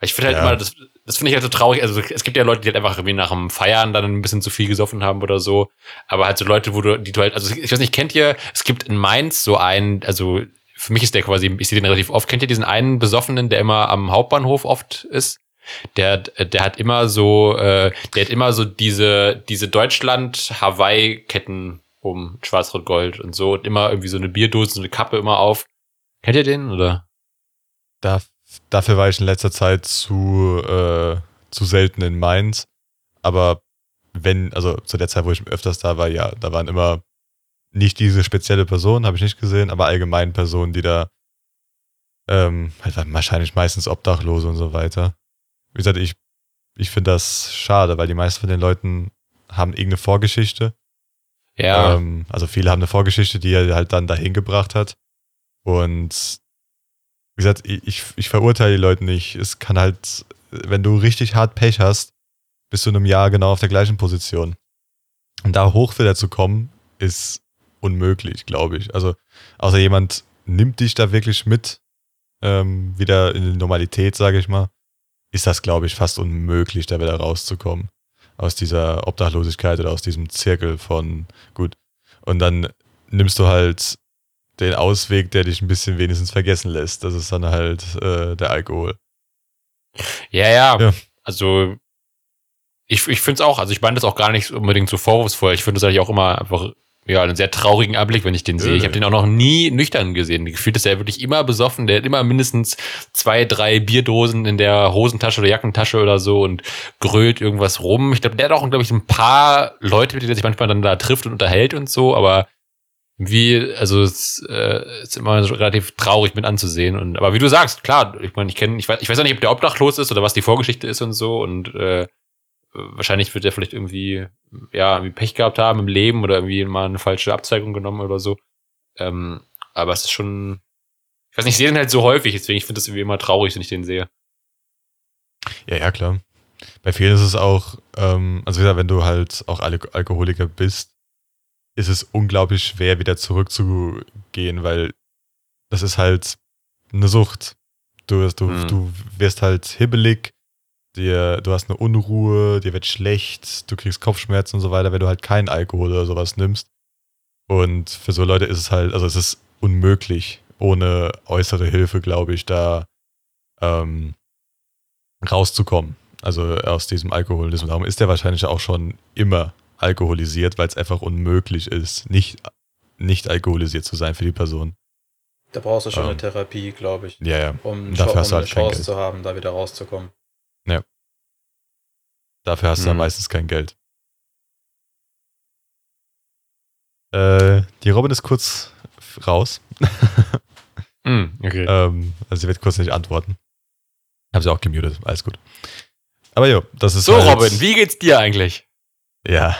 ich finde halt Ja. immer, das, das finde ich halt so traurig. Also es gibt ja Leute, die halt einfach irgendwie nach dem Feiern dann ein bisschen zu viel gesoffen haben oder so. Aber halt so Leute, wo du, die du halt, also ich weiß nicht, kennt ihr, es gibt in Mainz so einen, also für mich ist der quasi, ich sehe den relativ oft, kennt ihr diesen einen Besoffenen, der immer am Hauptbahnhof oft ist? Der, der hat immer so, äh, der hat immer so diese, diese Deutschland-Hawaii-Ketten um Schwarz-Rot-Gold und so und immer irgendwie so eine Bierdose, so eine Kappe immer auf. Kennt ihr den, oder? Da, dafür war ich in letzter Zeit zu, äh, zu selten in Mainz. Aber wenn, also zu der Zeit, wo ich öfters da war, ja, da waren immer nicht diese spezielle Person, habe ich nicht gesehen, aber allgemein Personen, die da ähm, halt wahrscheinlich meistens Obdachlose und so weiter. Wie gesagt, ich, ich finde das schade, weil die meisten von den Leuten haben irgendeine Vorgeschichte. Ja. Ähm, also viele haben eine Vorgeschichte, die er halt dann dahin gebracht hat. Und wie gesagt, ich, ich, verurteile die Leute nicht. Es kann halt, wenn du richtig hart Pech hast, bist du in einem Jahr genau auf der gleichen Position. Und da hoch wieder zu kommen, ist unmöglich, glaube ich. Also, außer jemand nimmt dich da wirklich mit, ähm, wieder in die Normalität, sage ich mal, ist das, glaube ich, fast unmöglich, da wieder rauszukommen. Aus dieser Obdachlosigkeit oder aus diesem Zirkel von, gut. Und dann nimmst du halt den Ausweg, der dich ein bisschen wenigstens vergessen lässt. Das ist dann halt äh, der Alkohol. Ja, ja. Ja. Also ich, ich finde es auch, also ich meine das auch gar nicht unbedingt so vorwurfsvoll. Ich finde das eigentlich auch immer einfach ja, einen sehr traurigen Anblick, wenn ich den sehe. Ich habe den auch noch nie nüchtern gesehen. Gefühlt ist er wirklich immer besoffen. Der hat immer mindestens zwei, drei Bierdosen in der Hosentasche oder Jackentasche oder so und grölt irgendwas rum. Ich glaube, der hat auch, glaube ich, ein paar Leute, mit denen er sich manchmal dann da trifft und unterhält und so, aber wie, also es äh, ist immer relativ traurig mit anzusehen. Und aber wie du sagst, klar, ich meine, ich kenne, ich weiß, ich weiß auch nicht, ob der obdachlos ist oder was die Vorgeschichte ist und so. Und äh, wahrscheinlich wird er vielleicht irgendwie, ja, irgendwie Pech gehabt haben im Leben oder irgendwie mal eine falsche Abzweigung genommen oder so. Ähm, aber es ist schon, ich weiß nicht, ich sehe den halt so häufig, deswegen ich finde das irgendwie immer traurig, wenn ich den sehe. Ja, ja, klar. Bei vielen ist es auch, ähm, also wie gesagt, wenn du halt auch Al Alkoholiker bist, ist es unglaublich schwer, wieder zurückzugehen, weil das ist halt eine Sucht. Du, du, Mhm. du wirst halt hibbelig, dir, du hast eine Unruhe, dir wird schlecht, du kriegst Kopfschmerzen und so weiter, wenn du halt keinen Alkohol oder sowas nimmst. Und für so Leute ist es halt, also es ist unmöglich, ohne äußere Hilfe, glaube ich, da ähm, rauszukommen. Also aus diesem Alkoholismus. Darum ist der wahrscheinlich auch schon immer alkoholisiert, weil es einfach unmöglich ist, nicht, nicht alkoholisiert zu sein für die Person. Da brauchst du schon Ähm. eine Therapie, glaube ich, Ja, ja. um, Dafür um hast du eine halt kein Chance Geld. zu haben, da wieder rauszukommen. Dafür hast du dann Mhm. meistens kein Geld. Äh, die Robin ist kurz raus. *laughs* Hm, okay. Ähm, also sie wird kurz nicht antworten. Haben sie auch gemutet, alles gut. Aber jo, das ist so, halt, Robin, wie geht's dir eigentlich? Ja,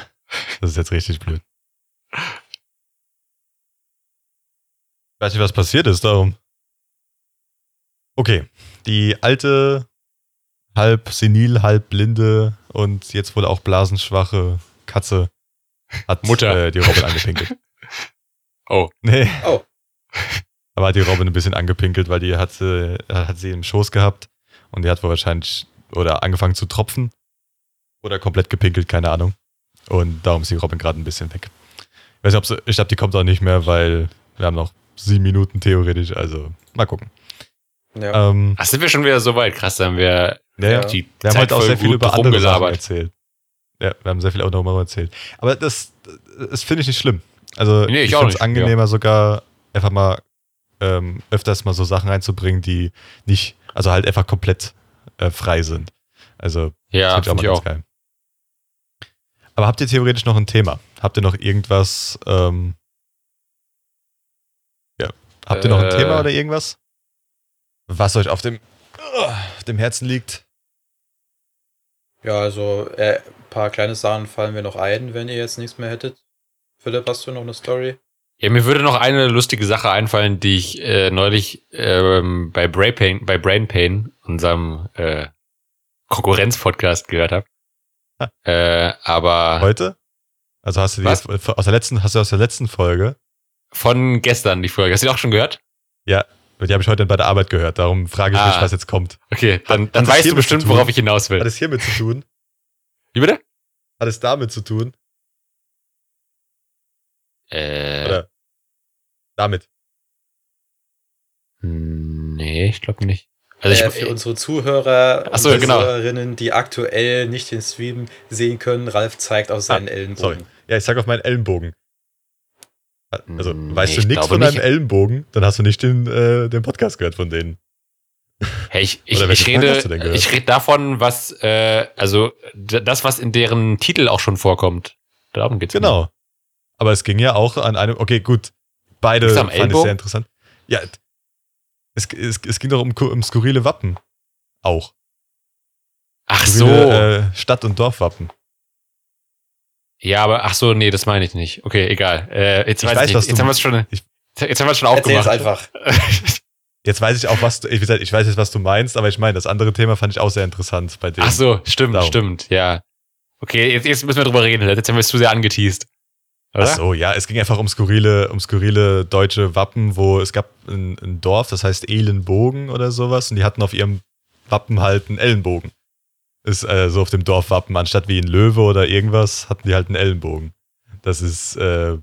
das ist jetzt richtig blöd. Ich weiß nicht, was passiert ist, darum. Okay, die alte, halb senil, halb blinde und jetzt wohl auch blasenschwache Katze hat Mutter. Äh, die Robin angepinkelt. *laughs* Oh. Nee. Oh. *laughs* Aber hat die Robin ein bisschen angepinkelt, weil die hatte, hat sie im Schoß gehabt und die hat wohl wahrscheinlich oder angefangen zu tropfen oder komplett gepinkelt, keine Ahnung. Und darum ist die Robin gerade ein bisschen weg. Ich weiß nicht, ob sie, ich glaube, die kommt auch nicht mehr, weil wir haben noch sieben Minuten theoretisch, also mal gucken. Ja. Ähm, Ach, sind wir schon wieder so weit? Krass, da haben wir ja, ja. die Wir haben Zeit heute auch voll sehr viel über andere Sachen erzählt. Ja, wir haben sehr viel auch darüber erzählt. Aber das, das finde ich nicht schlimm. Also Nee, ich ich auch finde es angenehmer sogar einfach mal ähm, öfters mal so Sachen reinzubringen, die nicht, also halt einfach komplett äh, frei sind. Also, Ja, das finde ich auch. geil. Aber habt ihr theoretisch noch ein Thema? Habt ihr noch irgendwas, ähm, ja, habt ihr noch ein Äh. Thema oder irgendwas? Was euch auf dem, auf dem Herzen liegt? Ja, also äh, ein paar kleine Sachen fallen mir noch ein, wenn ihr jetzt nichts mehr hättet. Philipp, hast du noch eine Story? Ja, mir würde noch eine lustige Sache einfallen, die ich äh, neulich ähm, bei, Brain Pain, bei Brain Pain, unserem äh, Konkurrenz-Podcast gehört habe. Äh, aber Heute? Also hast du die Was? aus der letzten, hast du aus der letzten Folge? von gestern die Folge. Hast du die auch schon gehört? Die habe ich heute bei der Arbeit gehört. Darum frage ich mich, Ah. was jetzt kommt. Okay, dann, dann weißt du bestimmt, worauf ich hinaus will. Hat es hiermit zu tun? Wie bitte? Hat es damit zu tun? Äh, Oder? Damit. nee, ich glaube nicht. Also äh, ich, für unsere Zuhörer Ach so, und genau. Zuhörerinnen, die aktuell nicht den Stream sehen können, Ralf zeigt auf seinen Ah, Ellenbogen. sorry. Ja, ich sag auf meinen Ellenbogen. Also, Nee, weißt du ich nichts von deinem nicht. Ellenbogen, dann hast du nicht den, äh, den Podcast gehört von denen. Hey, ich, ich, ich rede, ich rede davon, was, äh, also das, was in deren Titel auch schon vorkommt. Darum geht's. mir. Genau. Aber es ging ja auch an einem, okay, gut, beide fand ich Ellbogen? sehr interessant. Ja, es, es, es ging doch um, um skurrile Wappen. Auch. Ach so. Skurrile, äh, Stadt- und Dorfwappen. Ja, aber ach so, nee, das meine ich nicht. Okay, egal. Äh, jetzt Ich weiß, weiß, ich was Jetzt du- haben wir es schon. ich- jetzt haben wir es schon Erzähl's aufgemacht. einfach. *laughs* Jetzt weiß ich auch, was du, ich, ich weiß jetzt, was du meinst, aber ich meine, das andere Thema fand ich auch sehr interessant bei dem. ach so, stimmt, Darum. stimmt, ja. Okay, jetzt, jetzt müssen wir drüber reden. Jetzt haben wir es zu sehr angeteased. Oder? Ach so, ja, es ging einfach um skurrile, um skurrile deutsche Wappen, wo es gab ein, ein Dorf, das heißt Ehlenbogen oder sowas, und die hatten auf ihrem Wappen halt einen Ellenbogen. Ist äh, so auf dem Dorfwappen, anstatt wie ein Löwe oder irgendwas, hatten die halt einen Ellenbogen. Das ist äh,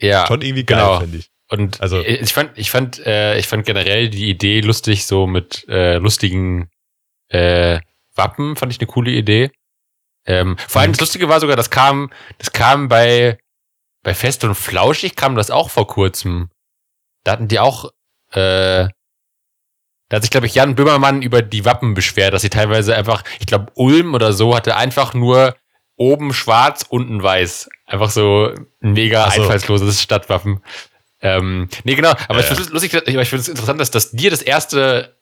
ja. schon irgendwie geil, genau. finde ich. Und Also- also, ich fand, ich fand, äh, ich fand generell die Idee lustig, so mit äh, lustigen äh, Wappen, fand ich eine coole Idee. Ähm, vor allem Mhm. das Lustige war sogar, das kam, das kam bei bei Fest und Flauschig kam das auch vor kurzem. Da hatten die auch, äh, da hat sich, glaube ich, Jan Böhmermann über die Wappen beschwert, dass sie teilweise einfach, ich glaube, Ulm oder so hatte einfach nur oben schwarz, unten weiß. Einfach so mega so. einfallsloses Stadtwappen. Ähm, nee, genau, aber ich Ja. finde es lustig, ich finde es interessant, dass, dass dir das erste,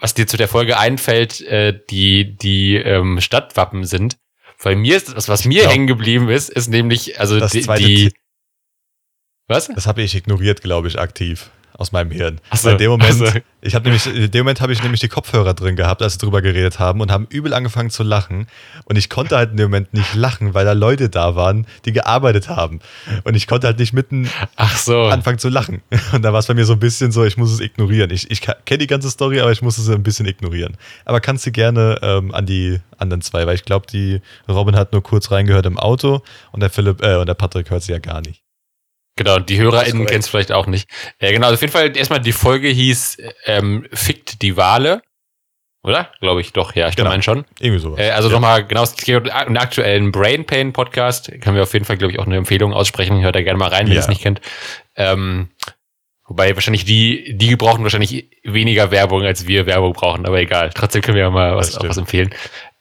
was dir zu der Folge einfällt, äh, die, die ähm, Stadtwappen sind. Bei mir ist das, was mir glaub- hängen geblieben ist, ist nämlich, also Das die, die was? Das habe ich ignoriert, glaube ich, aktiv aus meinem Hirn. Ach so, Weil in dem Moment, also- ich habe nämlich, in dem Moment habe ich nämlich die Kopfhörer drin gehabt, als wir drüber geredet haben und haben übel angefangen zu lachen. Und ich konnte halt in dem Moment nicht lachen, weil da Leute da waren, die gearbeitet haben. Und ich konnte halt nicht mitten so. anfangen zu lachen. *laughs* Und da war es bei mir so ein bisschen so, ich muss es ignorieren. Ich, ich kenne die ganze Story, aber ich muss es ein bisschen ignorieren. Aber kannst du gerne ähm, an die anderen zwei, weil ich glaube, die Robin hat nur kurz reingehört im Auto und der Philipp, äh, und der Patrick hört sie ja gar nicht. Genau, und die HörerInnen kennen es vielleicht auch nicht. Äh, genau, also auf jeden Fall erstmal die Folge hieß ähm, Fickt die Wale. Oder? Glaube ich doch, ja, ich Genau. meine schon. Irgendwie sowas. Äh, also Ja. nochmal, genau, es geht um einen aktuellen Brain Pain Podcast. Können wir auf jeden Fall, glaube ich, auch eine Empfehlung aussprechen. Hört da gerne mal rein, wenn ihr Ja. es nicht kennt. Ähm, wobei wahrscheinlich die, die brauchen wahrscheinlich weniger Werbung, als wir Werbung brauchen, aber egal. Trotzdem können wir ja mal was, was empfehlen.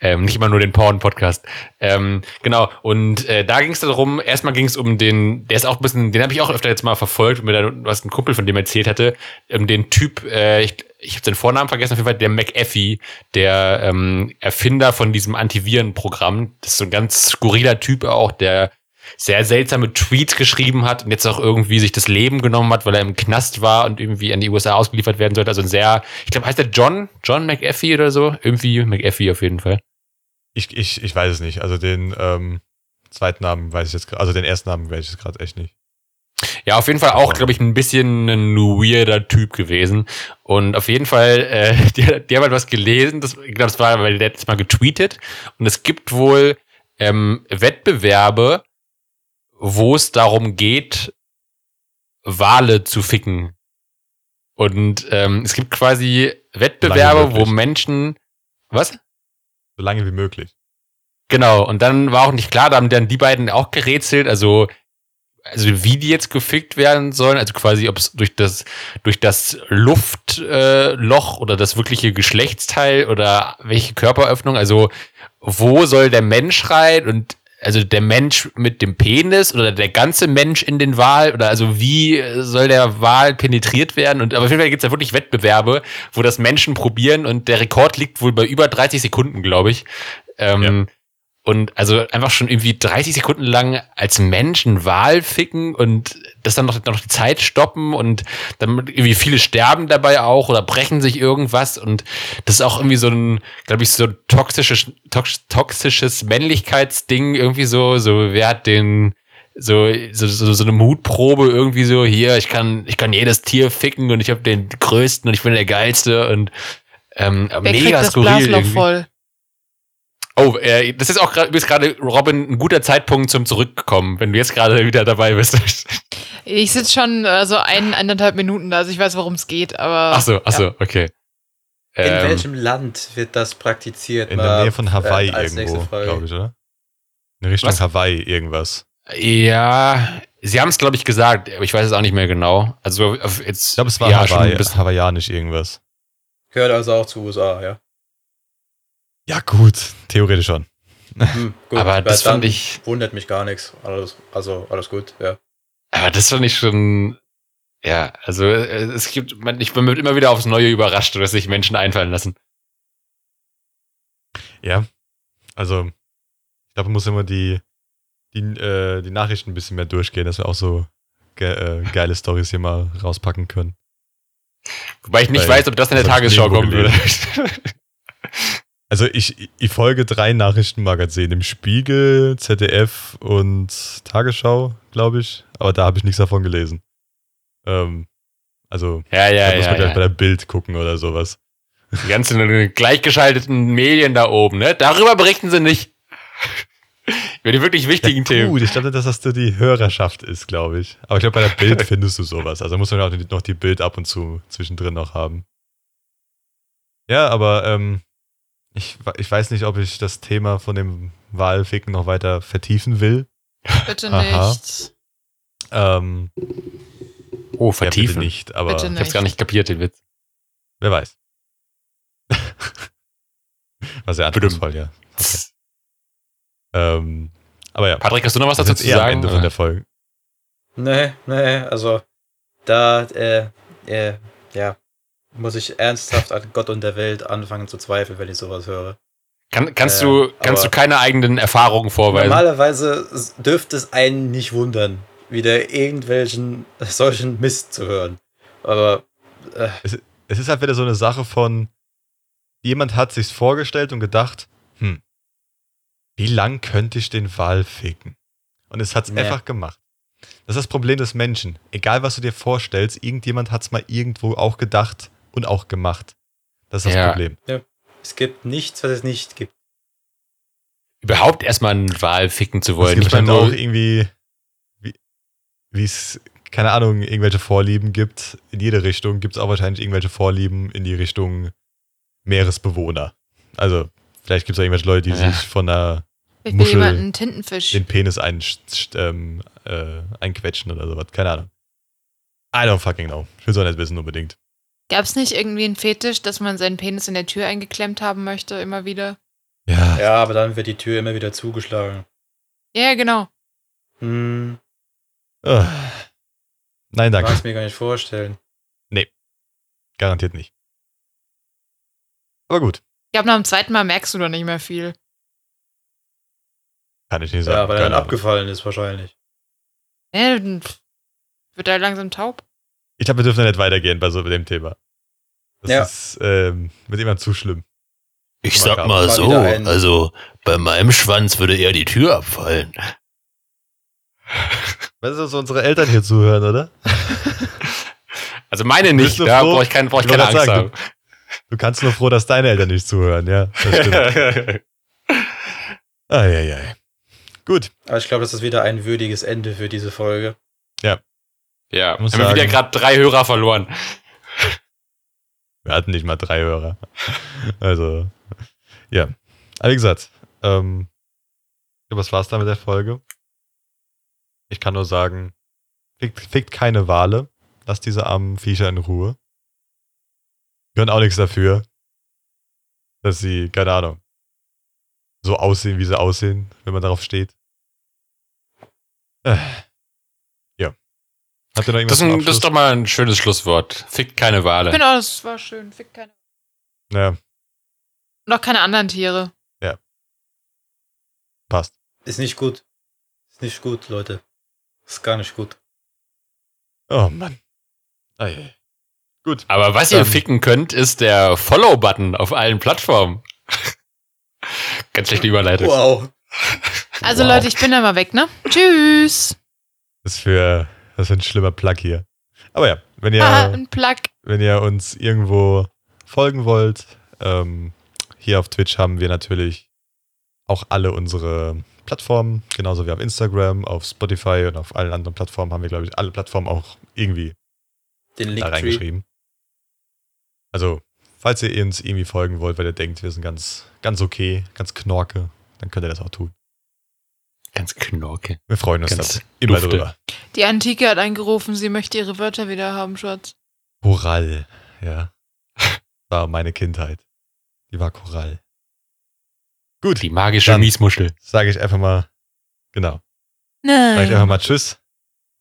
Ähm, nicht immer nur den Porn-Podcast. Ähm, genau, und äh, da ging es darum, erstmal ging es um den, der ist auch ein bisschen, den habe ich auch öfter jetzt mal verfolgt, mit der, was ein Kumpel von dem erzählt hatte, ähm, den Typ, äh, ich, ich habe den Vornamen vergessen, auf jeden Fall der McAfee, der ähm, Erfinder von diesem Antivirenprogramm. Das ist so ein ganz skurriler Typ auch, der sehr seltsame Tweets geschrieben hat und jetzt auch irgendwie sich das Leben genommen hat, weil er im Knast war und irgendwie an die USA ausgeliefert werden sollte. Also ein sehr, ich glaube, heißt der John? John McAfee oder so? Irgendwie McAfee auf jeden Fall. Ich, ich, ich weiß es nicht. Also den ähm, zweiten Namen weiß ich jetzt gerade, also den ersten Namen weiß ich jetzt gerade echt nicht. Ja, auf jeden Fall auch, glaube ich, ein bisschen ein weirder Typ gewesen. Und auf jeden Fall, äh, die, die haben halt was gelesen, das, ich glaube, das war, weil der hat das mal getweetet. Und es gibt wohl ähm, Wettbewerbe, wo es darum geht, Wale zu ficken. Und ähm, es gibt quasi Wettbewerbe, wo. Menschen. Was? So lange wie möglich. Genau, und dann war auch nicht klar, da haben dann die beiden auch gerätselt, also also wie die jetzt gefickt werden sollen, also quasi ob es durch das durch das Luftloch äh, oder das wirkliche Geschlechtsteil oder welche Körperöffnung, also wo soll der Mensch rein und also der Mensch mit dem Penis oder der ganze Mensch in den Wal oder also wie soll der Wal penetriert werden und aber auf jeden Fall gibt es ja wirklich Wettbewerbe, wo das Menschen probieren und der Rekord liegt wohl bei über 30 Sekunden, glaube ich. Ähm, und also einfach schon irgendwie 30 Sekunden lang als Menschen Wahl ficken und das dann noch, noch die Zeit stoppen und dann irgendwie viele sterben dabei auch oder brechen sich irgendwas und das ist auch irgendwie so ein, glaube ich, so toxisches, tox, toxisches Männlichkeitsding irgendwie so, so wer hat den, so, so, so, so eine Mutprobe irgendwie so, hier, ich kann, ich kann jedes Tier ficken und ich habe den größten und ich bin der geilste und ähm, Wer mega kriegt das skurril. Irgendwie. voll? Oh, äh, das ist auch gerade, Robin, ein guter Zeitpunkt zum Zurückkommen, wenn du jetzt gerade wieder dabei bist. *laughs* Ich sitze schon äh, so ein, eineinhalb Minuten da, also ich weiß, worum es geht, aber. Ach so, ach so, okay. In Ähm, welchem Land wird das praktiziert? In Mal, der Nähe von Hawaii äh, als nächste irgendwo, glaube ich, oder? In Richtung Was? Hawaii irgendwas. Ja, sie haben es, glaube ich, gesagt, aber ich weiß es auch nicht mehr genau. Also jetzt. Ich glaube, es war ja, schon Hawaii, ein bisschen- hawaiianisch irgendwas. Gehört also auch zu USA, ja. Ja, gut, theoretisch schon. Hm, gut, Aber das fand ich, Wundert mich gar nichts. Alles, also alles gut, ja. Aber das fand ich schon, ja, also äh, es gibt, man, ich bin immer wieder aufs Neue überrascht, was sich Menschen einfallen lassen. Ja, also ich glaube, man muss immer die, die, äh, die Nachrichten ein bisschen mehr durchgehen, dass wir auch so ge äh, geile Stories hier mal rauspacken können. Wobei ich nicht Weil- weiß, ob das in der Tagesschau kommen würde. *laughs* *laughs* Also ich, ich folge drei Nachrichtenmagazinen im Spiegel, ZDF und Tagesschau, glaube ich. Aber da habe ich nichts davon gelesen. Ähm, also ja, ja, da muss ja. man gleich ja. bei der Bild gucken oder sowas. Die ganzen gleichgeschalteten Medien da oben, ne? Darüber berichten sie nicht. *laughs* Über die wirklich wichtigen Themen. Gut, ich glaube, dass das so die Hörerschaft ist, glaube ich. Aber ich glaube, bei der Bild *laughs* findest du sowas. Also muss man auch noch die Bild ab und zu zwischendrin noch haben. Ja, aber ähm, ich, ich weiß nicht, ob ich das Thema von dem Wahlficken noch weiter vertiefen will. Bitte nicht. Ähm, Oh, ja, bitte vertiefen. nicht, aber Bitte Ich hab's gar nicht kapiert, den Witz. wer weiß. *laughs* War sehr anspruchsvoll, ja. Ähm, aber ja, Patrick, hast du noch was dazu zu eher am sagen? Ende von der Folge. Nee, nee, also da, äh, äh, ja, muss ich ernsthaft an Gott und der Welt anfangen zu zweifeln, wenn ich sowas höre. Kann, kannst Äh, du, kannst du keine eigenen Erfahrungen vorweisen? Normalerweise dürfte es einen nicht wundern, wieder irgendwelchen *laughs* solchen Mist zu hören. Aber äh, Es ist halt wieder so eine Sache von, jemand hat sich's vorgestellt und gedacht, hm, wie lang könnte ich den Wal ficken? Und es hat's Nee. einfach gemacht. Das ist das Problem des Menschen. Egal, was du dir vorstellst, irgendjemand hat's mal irgendwo auch gedacht und auch gemacht. Das ist das Ja. Problem. es gibt nichts, was es nicht gibt. Überhaupt erstmal einen Wal ficken zu Es wollen. mal halt auch irgendwie, wie es, keine Ahnung, irgendwelche Vorlieben gibt. In jede Richtung gibt es auch wahrscheinlich irgendwelche Vorlieben in die Richtung Meeresbewohner. Also, vielleicht gibt es auch irgendwelche Leute, die Ja. sich von der Ich will Muschel- jemand einen Tintenfisch. den Penis ein, ähm, äh, einquetschen oder sowas. Keine Ahnung. I don't fucking know. Ich will es auch nicht wissen unbedingt. Gab es nicht irgendwie einen Fetisch, dass man seinen Penis in der Tür eingeklemmt haben möchte, immer wieder? Ja. Ja, aber dann wird die Tür immer wieder zugeschlagen. Ja, genau. Hm, Äh. Nein, kann danke. ich mir gar nicht vorstellen. Garantiert nicht. Aber gut, Ich glaube, nach dem zweiten Mal merkst du doch nicht mehr viel. kann ich nicht sagen. Ja, weil er dann abgefallen ist wahrscheinlich. Ja, dann wird er langsam taub. Ich glaube, wir dürfen da nicht weitergehen bei so dem Thema. Das Ja. ist, ähm, wird immer zu schlimm. Ich Mal sag mal so, also bei meinem Schwanz würde eher die Tür abfallen. Weißt du, dass unsere Eltern hier zuhören, oder? *laughs* also meine nicht, du da froh? brauche ich, kein, brauch ich keine Angst gerade haben. sagen, Du kannst nur froh, dass deine Eltern nicht zuhören, ja. Das stimmt. *laughs* Eieiei. Gut. Aber ich glaube, das ist wieder ein würdiges Ende für diese Folge. ja, Ich muss haben wir wieder sagen- gerade drei Hörer verloren. Wir hatten nicht mal drei Hörer. Also, ja. Aber wie gesagt, ähm, was war's da mit der Folge? Ich kann nur sagen, fickt, fickt keine Wale. Lasst diese armen Viecher in Ruhe. Können auch nichts dafür, dass sie, keine Ahnung, so aussehen, wie sie aussehen, wenn man darauf steht. Äh. Ja. Habt ihr noch irgendwas Das, ein, das ist doch mal ein schönes Schlusswort. Fickt keine Wale. Genau, das war schön. Fick keine. Ja, Und auch keine anderen Tiere. passt. Ist nicht gut. Ist nicht gut, Leute. Ist gar nicht gut. Oh Mann. Ei. Gut. Aber was ihr ficken könnt, ist der Follow-Button auf allen Plattformen. *laughs* Ganz schlechte Überleitung. Wow. Also Wow. Leute, ich bin dann mal weg, ne? Tschüss. Das ist für, das ist ein schlimmer Plug hier. Aber ja, wenn ihr, *laughs* Plug. wenn ihr uns irgendwo folgen wollt, ähm, hier auf Twitch haben wir natürlich auch alle unsere Plattformen, genauso wie auf Instagram, auf Spotify und auf allen anderen Plattformen haben wir, glaube ich, alle Plattformen auch irgendwie Den da reingeschrieben. Also, falls ihr uns irgendwie folgen wollt, weil ihr denkt, wir sind ganz, ganz okay, ganz knorke, dann könnt ihr das auch tun. Ganz knorke. Wir freuen uns Ganz da immer dufte. drüber. Die Antike hat angerufen, sie möchte ihre Wörter wieder haben, Schatz. Korall, ja. War meine Kindheit. Die war Korall. Gut, Die magische Dann- Miesmuschel. sage ich einfach mal, genau, Nein. sage ich einfach mal Tschüss.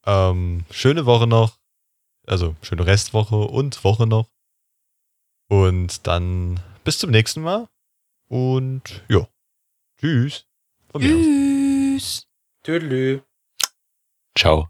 Ähm, schöne Woche noch, also schöne Restwoche und Woche noch. Und dann bis zum nächsten Mal. Und ja, tschüss. Von mir aus. Tschüss. Tüdelü. Ciao.